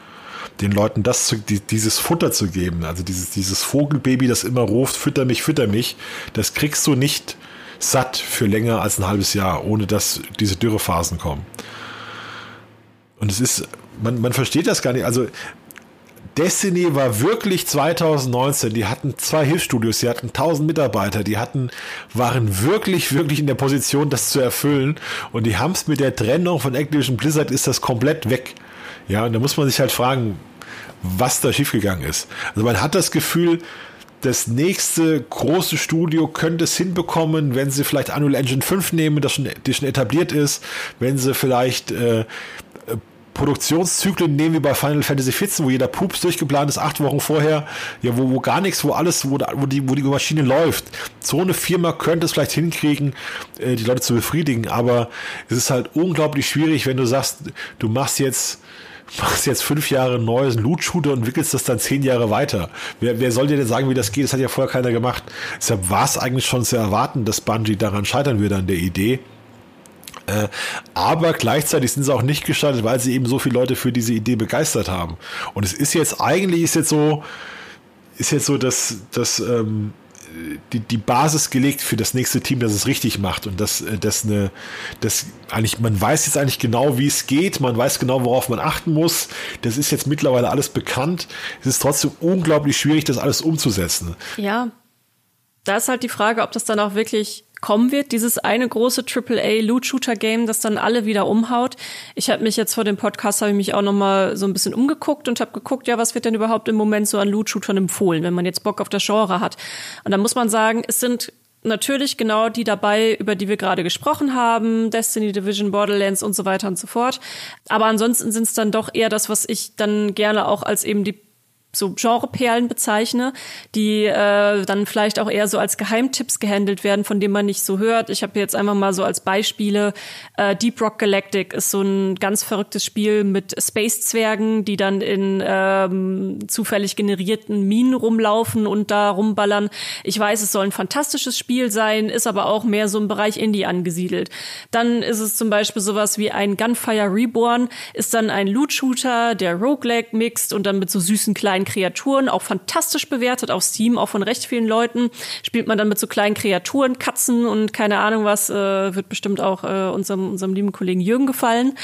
Den Leuten das zu, die, dieses Futter zu geben, also dieses, dieses Vogelbaby, das immer ruft, fütter mich, fütter mich, das kriegst du nicht satt für länger als ein halbes Jahr, ohne dass diese Dürrephasen kommen. Und es ist, man, man versteht das gar nicht. Also Destiny war wirklich 2019, die hatten zwei Hilfsstudios, die hatten 1000 Mitarbeiter, die hatten, waren wirklich, wirklich in der Position, das zu erfüllen. Und die haben es mit der Trennung von Activision Blizzard ist das komplett weg. Ja, und da muss man sich halt fragen, was da schiefgegangen ist. Also man hat das Gefühl, das nächste große Studio könnte es hinbekommen, wenn sie vielleicht Unreal Engine 5 nehmen, das schon, die schon etabliert ist, wenn sie vielleicht äh, Produktionszyklen nehmen wie bei Final Fantasy XIV, wo jeder Pups durchgeplant ist, acht Wochen vorher, ja, wo, wo gar nichts, wo alles, wo, wo, die, wo die Maschine läuft. So eine Firma könnte es vielleicht hinkriegen, äh, die Leute zu befriedigen, aber es ist halt unglaublich schwierig, wenn du sagst, du machst jetzt machst jetzt fünf Jahre neues Loot-Shooter und wickelst das dann zehn Jahre weiter. Wer, wer soll dir denn sagen, wie das geht? Das hat ja vorher keiner gemacht. Deshalb war es eigentlich schon zu erwarten, dass Bungie daran scheitern würde an der Idee. Äh, aber gleichzeitig sind sie auch nicht gestartet, weil sie eben so viele Leute für diese Idee begeistert haben. Und es ist jetzt eigentlich ist jetzt so, ist jetzt so, dass, dass ähm, die, die Basis gelegt für das nächste Team, das es richtig macht und das, äh, das eine, das eigentlich, man weiß jetzt eigentlich genau, wie es geht, man weiß genau, worauf man achten muss. Das ist jetzt mittlerweile alles bekannt. Es ist trotzdem unglaublich schwierig, das alles umzusetzen. Ja. Da ist halt die Frage, ob das dann auch wirklich kommen wird, dieses eine große AAA Loot Shooter Game, das dann alle wieder umhaut. Ich habe mich jetzt vor dem Podcast habe ich mich auch noch mal so ein bisschen umgeguckt und habe geguckt, ja, was wird denn überhaupt im Moment so an Loot Shootern empfohlen, wenn man jetzt Bock auf das Genre hat. Und da muss man sagen, es sind natürlich genau die dabei, über die wir gerade gesprochen haben, Destiny, Division, Borderlands und so weiter und so fort. Aber ansonsten sind es dann doch eher das, was ich dann gerne auch als eben die so Genreperlen bezeichne, die äh, dann vielleicht auch eher so als Geheimtipps gehandelt werden, von denen man nicht so hört. Ich habe jetzt einfach mal so als Beispiele äh, Deep Rock Galactic ist so ein ganz verrücktes Spiel mit Space-Zwergen, die dann in ähm, zufällig generierten Minen rumlaufen und da rumballern. Ich weiß, es soll ein fantastisches Spiel sein, ist aber auch mehr so im Bereich Indie angesiedelt. Dann ist es zum Beispiel sowas wie ein Gunfire Reborn, ist dann ein Loot-Shooter, der Roguelike mixt und dann mit so süßen kleinen kleinen Kreaturen, auch fantastisch bewertet auf Steam, auch von recht vielen Leuten. Spielt man dann mit so kleinen Kreaturen, Katzen und keine Ahnung was, äh, wird bestimmt auch äh, unserem, unserem lieben Kollegen Jürgen gefallen.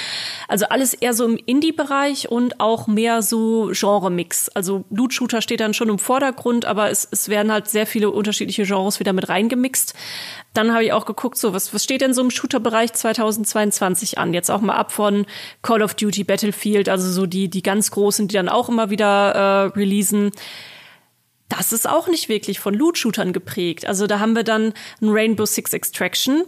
Also alles eher so im Indie-Bereich und auch mehr so Genre-Mix. Also Loot-Shooter steht dann schon im Vordergrund, aber es, es werden halt sehr viele unterschiedliche Genres wieder mit reingemixt. Dann habe ich auch geguckt, so was, was steht denn so im Shooter-Bereich 2022 an? Jetzt auch mal ab von Call of Duty, Battlefield, also so die, die ganz großen, die dann auch immer wieder äh, releasen. Das ist auch nicht wirklich von Loot-Shootern geprägt. Also da haben wir dann ein Rainbow Six Extraction,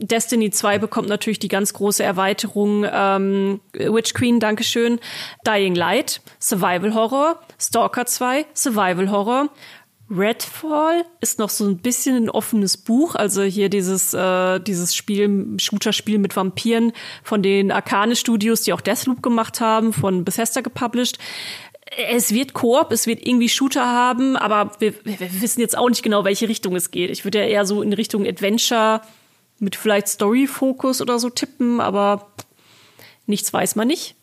Destiny 2 bekommt natürlich die ganz große Erweiterung ähm, Witch Queen, Dankeschön, Dying Light, Survival Horror, Stalker 2, Survival Horror, Redfall ist noch so ein bisschen ein offenes Buch, also hier dieses äh, dieses Spiel Shooter-Spiel mit Vampiren von den Arcane Studios, die auch Deathloop gemacht haben, von Bethesda gepublished. Es wird Koop, es wird irgendwie Shooter haben, aber wir, wir wissen jetzt auch nicht genau, welche Richtung es geht. Ich würde ja eher so in Richtung Adventure mit vielleicht Story-Fokus oder so tippen, aber nichts weiß man nicht.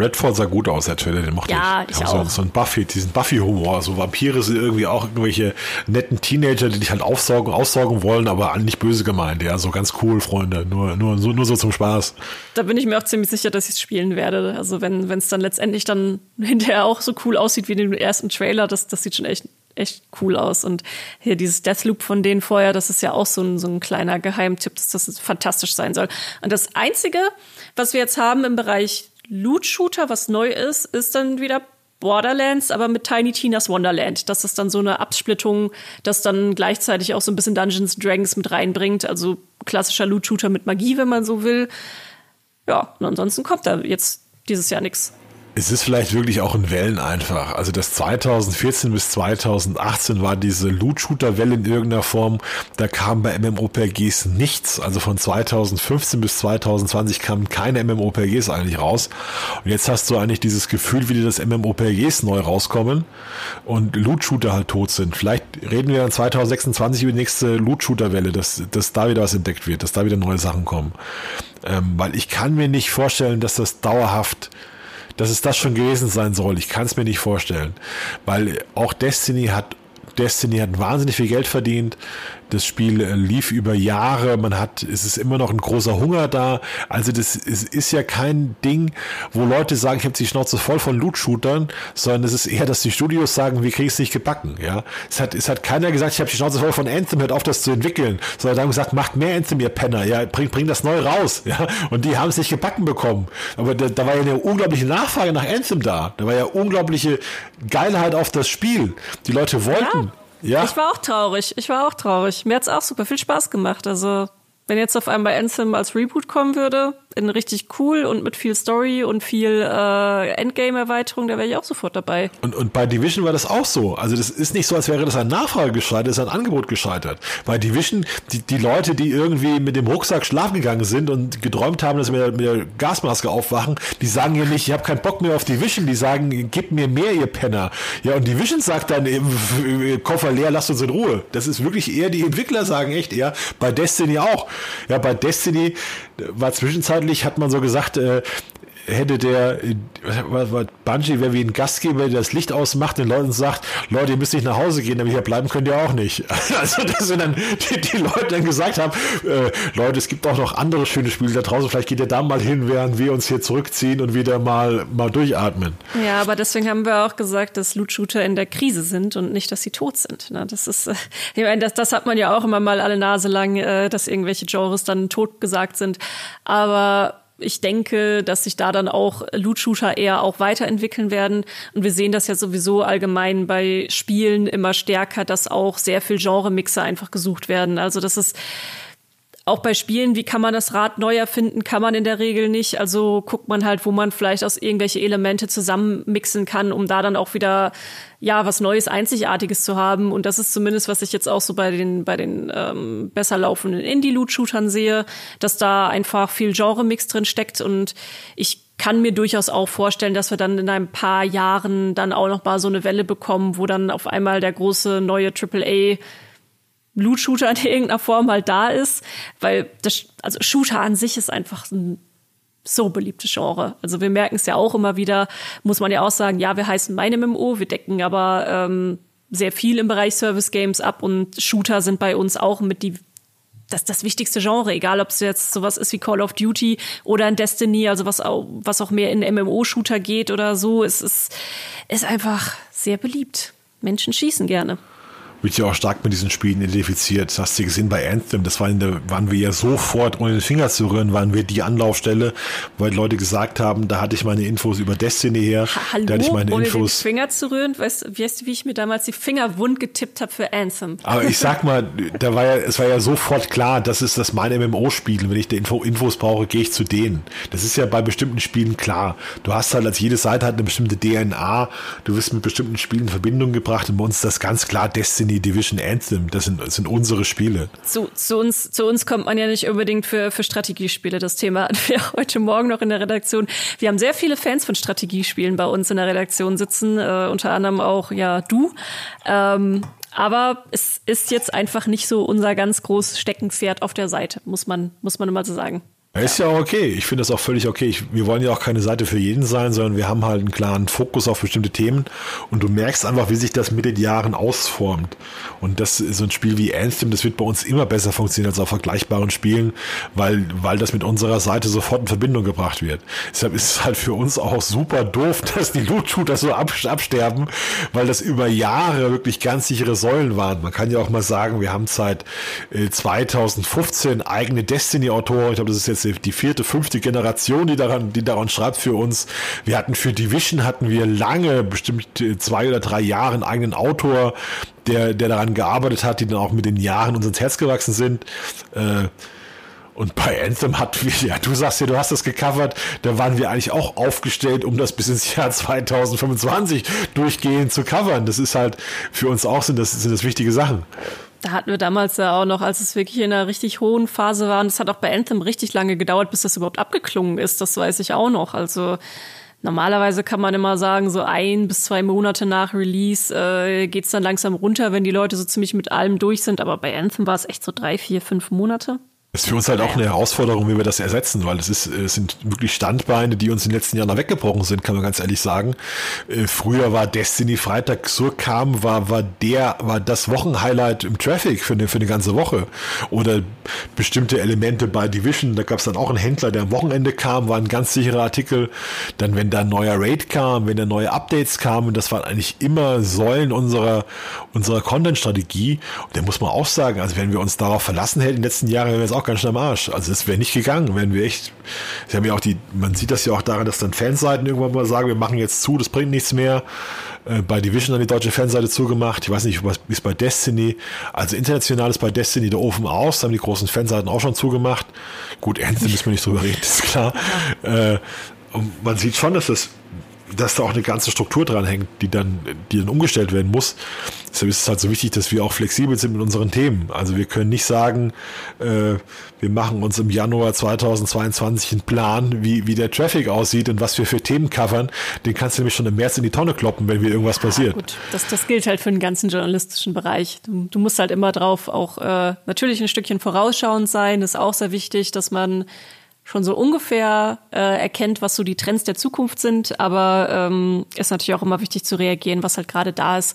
Redfall sah gut aus, der Trailer, den mochte ja, ich. ich so, auch. so ein Buffy, diesen Buffy-Humor. So Vampire sind irgendwie auch irgendwelche netten Teenager, die dich halt aufsaugen, aussaugen wollen, aber nicht böse gemeint. Ja, so ganz cool, Freunde. Nur, nur, so, nur so zum Spaß. Da bin ich mir auch ziemlich sicher, dass ich es spielen werde. Also wenn es dann letztendlich dann hinterher auch so cool aussieht wie in dem ersten Trailer, das, das sieht schon echt echt cool aus. Und hier dieses Deathloop von denen vorher, das ist ja auch so ein, so ein kleiner Geheimtipp, dass das fantastisch sein soll. Und das Einzige, was wir jetzt haben im Bereich Loot-Shooter, was neu ist, ist dann wieder Borderlands, aber mit Tiny Tina's Wonderland. Das ist dann so eine Absplittung, das dann gleichzeitig auch so ein bisschen Dungeons Dragons mit reinbringt. Also klassischer Loot-Shooter mit Magie, wenn man so will. Ja, und ansonsten kommt da jetzt dieses Jahr nichts. Es ist vielleicht wirklich auch in Wellen einfach. Also das 2014 bis 2018 war diese Loot-Shooter-Welle in irgendeiner Form. Da kam bei MMOPGs nichts. Also von 2015 bis 2020 kamen keine MMOPGs eigentlich raus. Und jetzt hast du eigentlich dieses Gefühl, wie die das MMOPGs neu rauskommen und Loot-Shooter halt tot sind. Vielleicht reden wir dann 2026 über die nächste Loot-Shooter-Welle, dass, dass da wieder was entdeckt wird, dass da wieder neue Sachen kommen. Ähm, weil ich kann mir nicht vorstellen, dass das dauerhaft dass es das schon gewesen sein soll. Ich kann es mir nicht vorstellen, weil auch Destiny hat Destiny hat wahnsinnig viel Geld verdient. Das Spiel äh, lief über Jahre, man hat, es ist immer noch ein großer Hunger da. Also das ist, ist ja kein Ding, wo Leute sagen, ich habe die Schnauze voll von Loot-Shootern, sondern es ist eher, dass die Studios sagen, wir kriegen es nicht gebacken. Ja, es hat, es hat keiner gesagt, ich habe die Schnauze voll von Anthem, hört auf, das zu entwickeln, sondern haben gesagt, macht mehr Anthem, ihr Penner, ja, bring, bring das neu raus. Ja, und die haben es nicht gebacken bekommen. Aber da, da war ja eine unglaubliche Nachfrage nach Anthem da. Da war ja unglaubliche Geilheit auf das Spiel. Die Leute wollten. Ja. Ja. Ich war auch traurig. Ich war auch traurig. Mir hat's auch super viel Spaß gemacht. Also wenn jetzt auf einmal Anthem als Reboot kommen würde, in richtig cool und mit viel Story und viel äh, Endgame-Erweiterung, da wäre ich auch sofort dabei. Und, und bei Division war das auch so. Also das ist nicht so, als wäre das ein Nachfrage gescheitert, das ist ein Angebot gescheitert. Bei Division, die, die Leute, die irgendwie mit dem Rucksack schlafen gegangen sind und geträumt haben, dass sie mit der, Gasmaske aufwachen, die sagen ja nicht, ich habe keinen Bock mehr auf Division, die sagen, gib mir mehr, ihr Penner. Ja, und Division sagt dann, Koffer leer, lasst uns in Ruhe. Das ist wirklich eher, die Entwickler sagen echt eher, bei Destiny auch. Ja, bei Destiny war zwischenzeitlich, hat man so gesagt, äh, hätte der, Bungie wäre wie ein Gastgeber, der das Licht ausmacht, den Leuten sagt, Leute, ihr müsst nicht nach Hause gehen, aber hier bleiben könnt ihr auch nicht. Also, dass dann die, die Leute dann gesagt haben, äh, Leute, es gibt auch noch andere schöne Spiele da draußen, vielleicht geht ihr da mal hin, während wir uns hier zurückziehen und wieder mal, mal durchatmen. Ja, aber deswegen haben wir auch gesagt, dass Loot-Shooter in der Krise sind und nicht, dass sie tot sind. Ne? Das ist, äh, ich meine, das, das hat man ja auch immer mal alle Nase lang, äh, dass irgendwelche Genres dann tot gesagt sind. Aber ich denke, dass sich da dann auch Loot-Shooter eher auch weiterentwickeln werden. Und wir sehen das ja sowieso allgemein bei Spielen immer stärker, dass auch sehr viel Genre-Mixer einfach gesucht werden. Also das ist auch bei Spielen, wie kann man das Rad neu erfinden, kann man in der Regel nicht. Also guckt man halt, wo man vielleicht aus irgendwelche Elemente zusammenmixen kann, um da dann auch wieder ja was Neues, Einzigartiges zu haben. Und das ist zumindest, was ich jetzt auch so bei den bei den ähm, besser laufenden Indie-Loot-Shootern sehe, dass da einfach viel Genre-Mix drin steckt. Und ich kann mir durchaus auch vorstellen, dass wir dann in ein paar Jahren dann auch noch mal so eine Welle bekommen, wo dann auf einmal der große neue AAA Loot-Shooter in irgendeiner Form halt da ist, weil das, also Shooter an sich ist einfach ein so beliebtes Genre. Also wir merken es ja auch immer wieder, muss man ja auch sagen, ja, wir heißen meine MMO, wir decken aber ähm, sehr viel im Bereich Service Games ab und Shooter sind bei uns auch mit die das, das wichtigste Genre, egal ob es jetzt sowas ist wie Call of Duty oder ein Destiny, also was auch, was auch mehr in MMO-Shooter geht oder so, es ist, ist einfach sehr beliebt. Menschen schießen gerne wird ja auch stark mit diesen Spielen identifiziert. Das hast du gesehen bei Anthem, das waren, waren wir ja sofort, ohne den Finger zu rühren, waren wir die Anlaufstelle, weil Leute gesagt haben, da hatte ich meine Infos über Destiny her. Hallo, da hatte ich meine ohne Infos. den Finger zu rühren, weißt du, wie ich mir damals die Finger wund getippt habe für Anthem. Aber ich sag mal, da war ja, es war ja sofort klar, das ist das meine MMO-Spiel. Wenn ich da Info, Infos brauche, gehe ich zu denen. Das ist ja bei bestimmten Spielen klar. Du hast halt als jede Seite hat eine bestimmte DNA, du wirst mit bestimmten Spielen in Verbindung gebracht und bei uns ist das ganz klar Destiny Destiny, Division, Anthem, das sind, das sind unsere Spiele. Zu, zu, uns, zu uns kommt man ja nicht unbedingt für, für Strategiespiele. Das Thema hatten wir heute Morgen noch in der Redaktion. Wir haben sehr viele Fans von Strategiespielen bei uns in der Redaktion sitzen, äh, unter anderem auch ja du. Ähm, aber es ist jetzt einfach nicht so unser ganz großes Steckenpferd auf der Seite, muss man, muss man immer so sagen. Ist ja auch okay. Ich finde das auch völlig okay. Ich, wir wollen ja auch keine Seite für jeden sein, sondern wir haben halt einen klaren Fokus auf bestimmte Themen und du merkst einfach, wie sich das mit den Jahren ausformt. Und das ist so ein Spiel wie Anthem, das wird bei uns immer besser funktionieren als auf vergleichbaren Spielen, weil, weil das mit unserer Seite sofort in Verbindung gebracht wird. Deshalb ist es halt für uns auch super doof, dass die Loot-Shooter so absterben, weil das über Jahre wirklich ganz sichere Säulen waren. Man kann ja auch mal sagen, wir haben seit 2015 äh, eigene Destiny-Autoren. Ich glaube, das ist jetzt jetzt die vierte, fünfte Generation, die daran, die daran schreibt für uns. Wir hatten für Division hatten wir lange, bestimmt zwei oder drei Jahre einen eigenen Autor, der, der daran gearbeitet hat, die dann auch mit den Jahren uns ins Herz gewachsen sind. Äh, Und bei Anthem hat ja, du sagst ja, du hast das gecovert, da waren wir eigentlich auch aufgestellt, um das bis ins Jahr 2025 durchgehend zu covern. Das ist halt, für uns auch sind das, sind das wichtige Sachen. Da hatten wir damals ja auch noch, als es wirklich in einer richtig hohen Phase war, und es hat auch bei Anthem richtig lange gedauert, bis das überhaupt abgeklungen ist, das weiß ich auch noch. Also normalerweise kann man immer sagen, so ein bis zwei Monate nach Release äh, geht es dann langsam runter, wenn die Leute so ziemlich mit allem durch sind. Aber bei Anthem war es echt so drei, vier, fünf Monate. Ist für uns halt auch eine Herausforderung, wie wir das ersetzen, weil es ist, es sind wirklich Standbeine, die uns in den letzten Jahren weggebrochen sind, kann man ganz ehrlich sagen. Äh, früher war Destiny Freitag so kam, war, war der, war das Wochenhighlight im Traffic für eine, für eine ganze Woche. Oder bestimmte Elemente bei Division, da gab es dann auch einen Händler, der am Wochenende kam, war ein ganz sicherer Artikel. Dann, wenn da ein neuer Raid kam, wenn da neue Updates kamen, das waren eigentlich immer Säulen unserer, unserer Content-Strategie. Und da muss man auch sagen, also wenn wir uns darauf verlassen hätten in den letzten Jahren, wären wir jetzt auch auch ganz schön am Arsch. Also es wäre nicht gegangen, wenn wir echt, sie haben ja auch die, man sieht das ja auch daran, dass dann Fanseiten irgendwann mal sagen, wir machen jetzt zu, das bringt nichts mehr. Äh, bei Division dann die deutsche Fanseite zugemacht. Ich weiß nicht, wie es bei Destiny. Also international ist bei Destiny der Ofen aus, da haben die großen Fanseiten auch schon zugemacht. Gut, Anthem müssen wir nicht drüber reden, ist klar. Äh, und man sieht schon, dass das dass da auch eine ganze Struktur dran hängt, die dann, die dann umgestellt werden muss. Deshalb ist es halt so wichtig, dass wir auch flexibel sind mit unseren Themen. Also wir können nicht sagen, äh, wir machen uns im Januar 2022 einen Plan, wie, wie der Traffic aussieht und was wir für Themen covern. Den kannst du nämlich schon im März in die Tonne kloppen, wenn wir irgendwas passiert. Ja, gut, das, das gilt halt für den ganzen journalistischen Bereich. Du, du musst halt immer drauf auch äh, natürlich ein Stückchen vorausschauend sein. Das ist auch sehr wichtig, dass man schon so ungefähr äh, erkennt, was so die Trends der Zukunft sind, aber ähm, ist natürlich auch immer wichtig zu reagieren, was halt gerade da ist.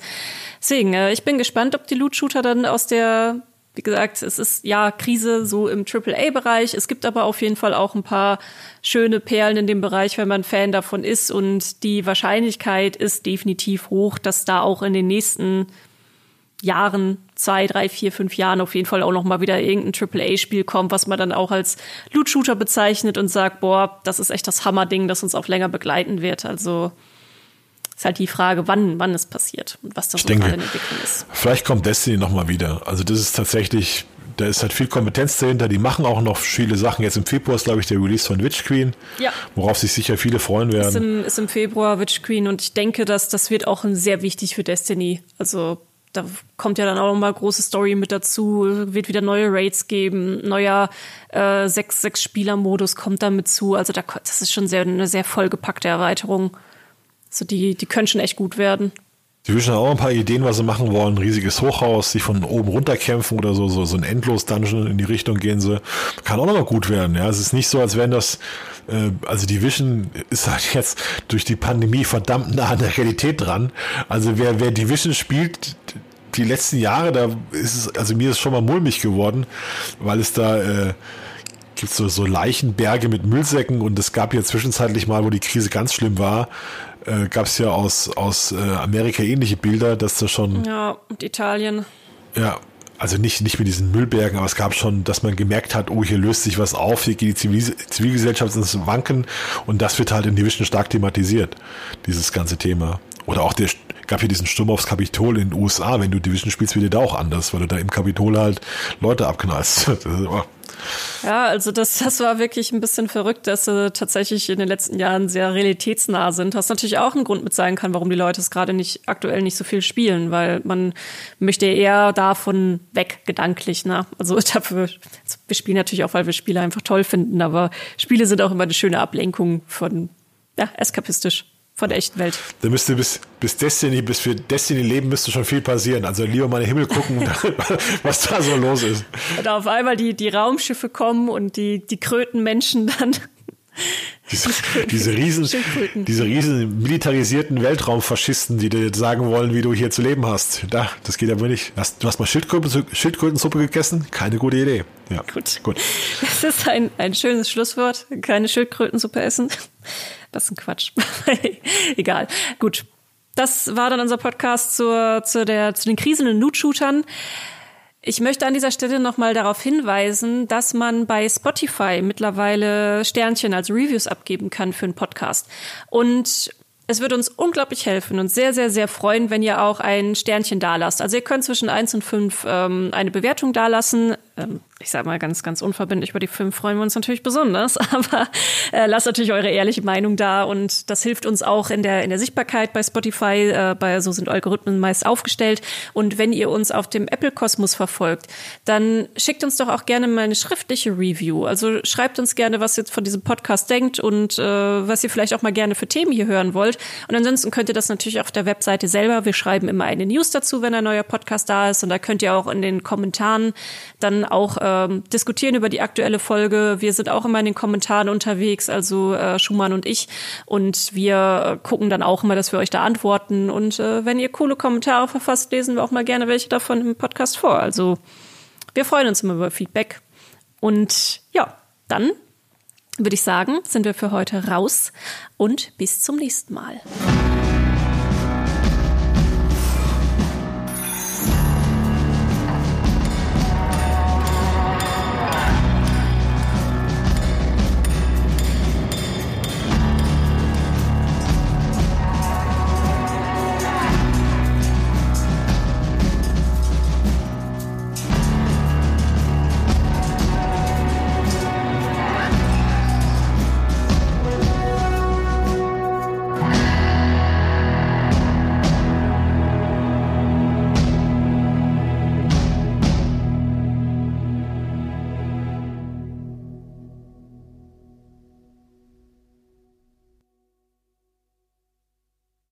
Deswegen, äh, ich bin gespannt, ob die Loot-Shooter dann aus der, wie gesagt, es ist ja Krise so im AAA-Bereich. Es gibt aber auf jeden Fall auch ein paar schöne Perlen in dem Bereich, wenn man Fan davon ist und die Wahrscheinlichkeit ist definitiv hoch, dass da auch in den nächsten Jahren, zwei, drei, vier, fünf Jahren auf jeden Fall auch noch mal wieder irgendein AAA-Spiel kommt, was man dann auch als Loot-Shooter bezeichnet und sagt, boah, das ist echt das Hammerding, das uns auch länger begleiten wird. Also ist halt die Frage, wann, wann es passiert und was das so gerade in Entwicklung ist. Vielleicht kommt Destiny noch mal wieder. Also das ist tatsächlich, da ist halt viel Kompetenz dahinter. Die machen auch noch viele Sachen. Jetzt im Februar ist, glaube ich, der Release von Witch Queen, ja. worauf sich sicher viele freuen werden. Ist im, ist im Februar Witch Queen und ich denke, dass das wird auch sehr wichtig für Destiny. Also da kommt ja dann auch noch mal große Story mit dazu, wird wieder neue Raids geben, neuer äh, sechs sechs Spieler Modus kommt da mit zu. Also da das ist schon sehr eine sehr vollgepackte Erweiterung. Also die die können schon echt gut werden. Die wünschen auch ein paar Ideen, was sie machen wollen. riesiges Hochhaus, sich von oben runter kämpfen oder so, so, so ein Endlos-Dungeon in die Richtung gehen sie. Kann auch noch mal gut werden. Ja, es ist nicht so, als wären das, äh, also die Vision ist halt jetzt durch die Pandemie verdammt nah an der Realität dran. Also wer, wer Division spielt, die letzten Jahre, da ist es, also mir ist schon mal mulmig geworden, weil es da äh, gibt so, so Leichenberge mit Müllsäcken und es gab ja zwischenzeitlich mal, wo die Krise ganz schlimm war, äh, gab es ja aus, aus äh, Amerika ähnliche Bilder, dass da schon. Ja, und Italien. Ja, also nicht, nicht mit diesen Müllbergen, aber es gab schon, dass man gemerkt hat, oh, hier löst sich was auf, hier geht die Zivil Zivilgesellschaft ins Wanken und das wird halt in Division stark thematisiert, dieses ganze Thema. Oder auch der gab hier diesen Sturm aufs Kapitol in den USA, wenn du Division spielst, wird dir da auch anders, weil du da im Kapitol halt Leute abknallst. Ja, also das, das war wirklich ein bisschen verrückt, dass sie tatsächlich in den letzten Jahren sehr realitätsnah sind. Was natürlich auch ein Grund mit sein kann, warum die Leute es gerade nicht aktuell nicht so viel spielen, weil man möchte eher davon weg, gedanklich. Ne? Also dafür, wir spielen natürlich auch, weil wir Spiele einfach toll finden, aber Spiele sind auch immer eine schöne Ablenkung von, ja, eskapistisch von der echten Welt. Da müsste bis, bis Destiny, bis wir Destiny leben, müsste schon viel passieren. Also lieber mal in den Himmel gucken, was da so los ist. Und auf einmal die, die Raumschiffe kommen und die, die Krötenmenschen dann. Diese, diese riesen, diese riesen militarisierten Weltraumfaschisten, die dir jetzt sagen wollen, wie du hier zu leben hast. Da, das geht aber nicht. Du hast mal Schildkröten, Schildkrötensuppe gegessen? Keine gute Idee. Ja, gut. gut. Das ist ein, ein schönes Schlusswort. Keine Schildkrötensuppe essen. Das ist ein Quatsch. Egal. Gut. Das war dann unser Podcast zur, zu, der, zu den kriselnden Loot-Shootern. Ich möchte an dieser Stelle nochmal darauf hinweisen, dass man bei Spotify mittlerweile Sternchen als Reviews abgeben kann für einen Podcast. Und es würde uns unglaublich helfen und sehr, sehr, sehr freuen, wenn ihr auch ein Sternchen dalasst. Also ihr könnt zwischen eins und fünf ähm, eine Bewertung dalassen. Ähm, ich sage mal ganz, ganz unverbindlich über die fünf freuen wir uns natürlich besonders. Aber äh, lasst natürlich eure ehrliche Meinung da und das hilft uns auch in der, in der Sichtbarkeit bei Spotify. Äh, bei So sind Algorithmen meist aufgestellt. Und wenn ihr uns auf dem Apple-Kosmos verfolgt, dann schickt uns doch auch gerne mal eine schriftliche Review. Also schreibt uns gerne, was ihr von diesem Podcast denkt und äh, was ihr vielleicht auch mal gerne für Themen hier hören wollt. Und ansonsten könnt ihr das natürlich auf der Webseite selber. Wir schreiben immer eine News dazu, wenn ein neuer Podcast da ist. Und da könnt ihr auch in den Kommentaren auch ähm, diskutieren über die aktuelle Folge. Wir sind auch immer in den Kommentaren unterwegs, also äh, Schumann und ich. Und wir gucken dann auch immer, dass wir euch da antworten. Und äh, wenn ihr coole Kommentare verfasst, lesen wir auch mal gerne welche davon im Podcast vor. Also wir freuen uns immer über Feedback. Und ja, dann würde ich sagen, sind wir für heute raus und bis zum nächsten Mal.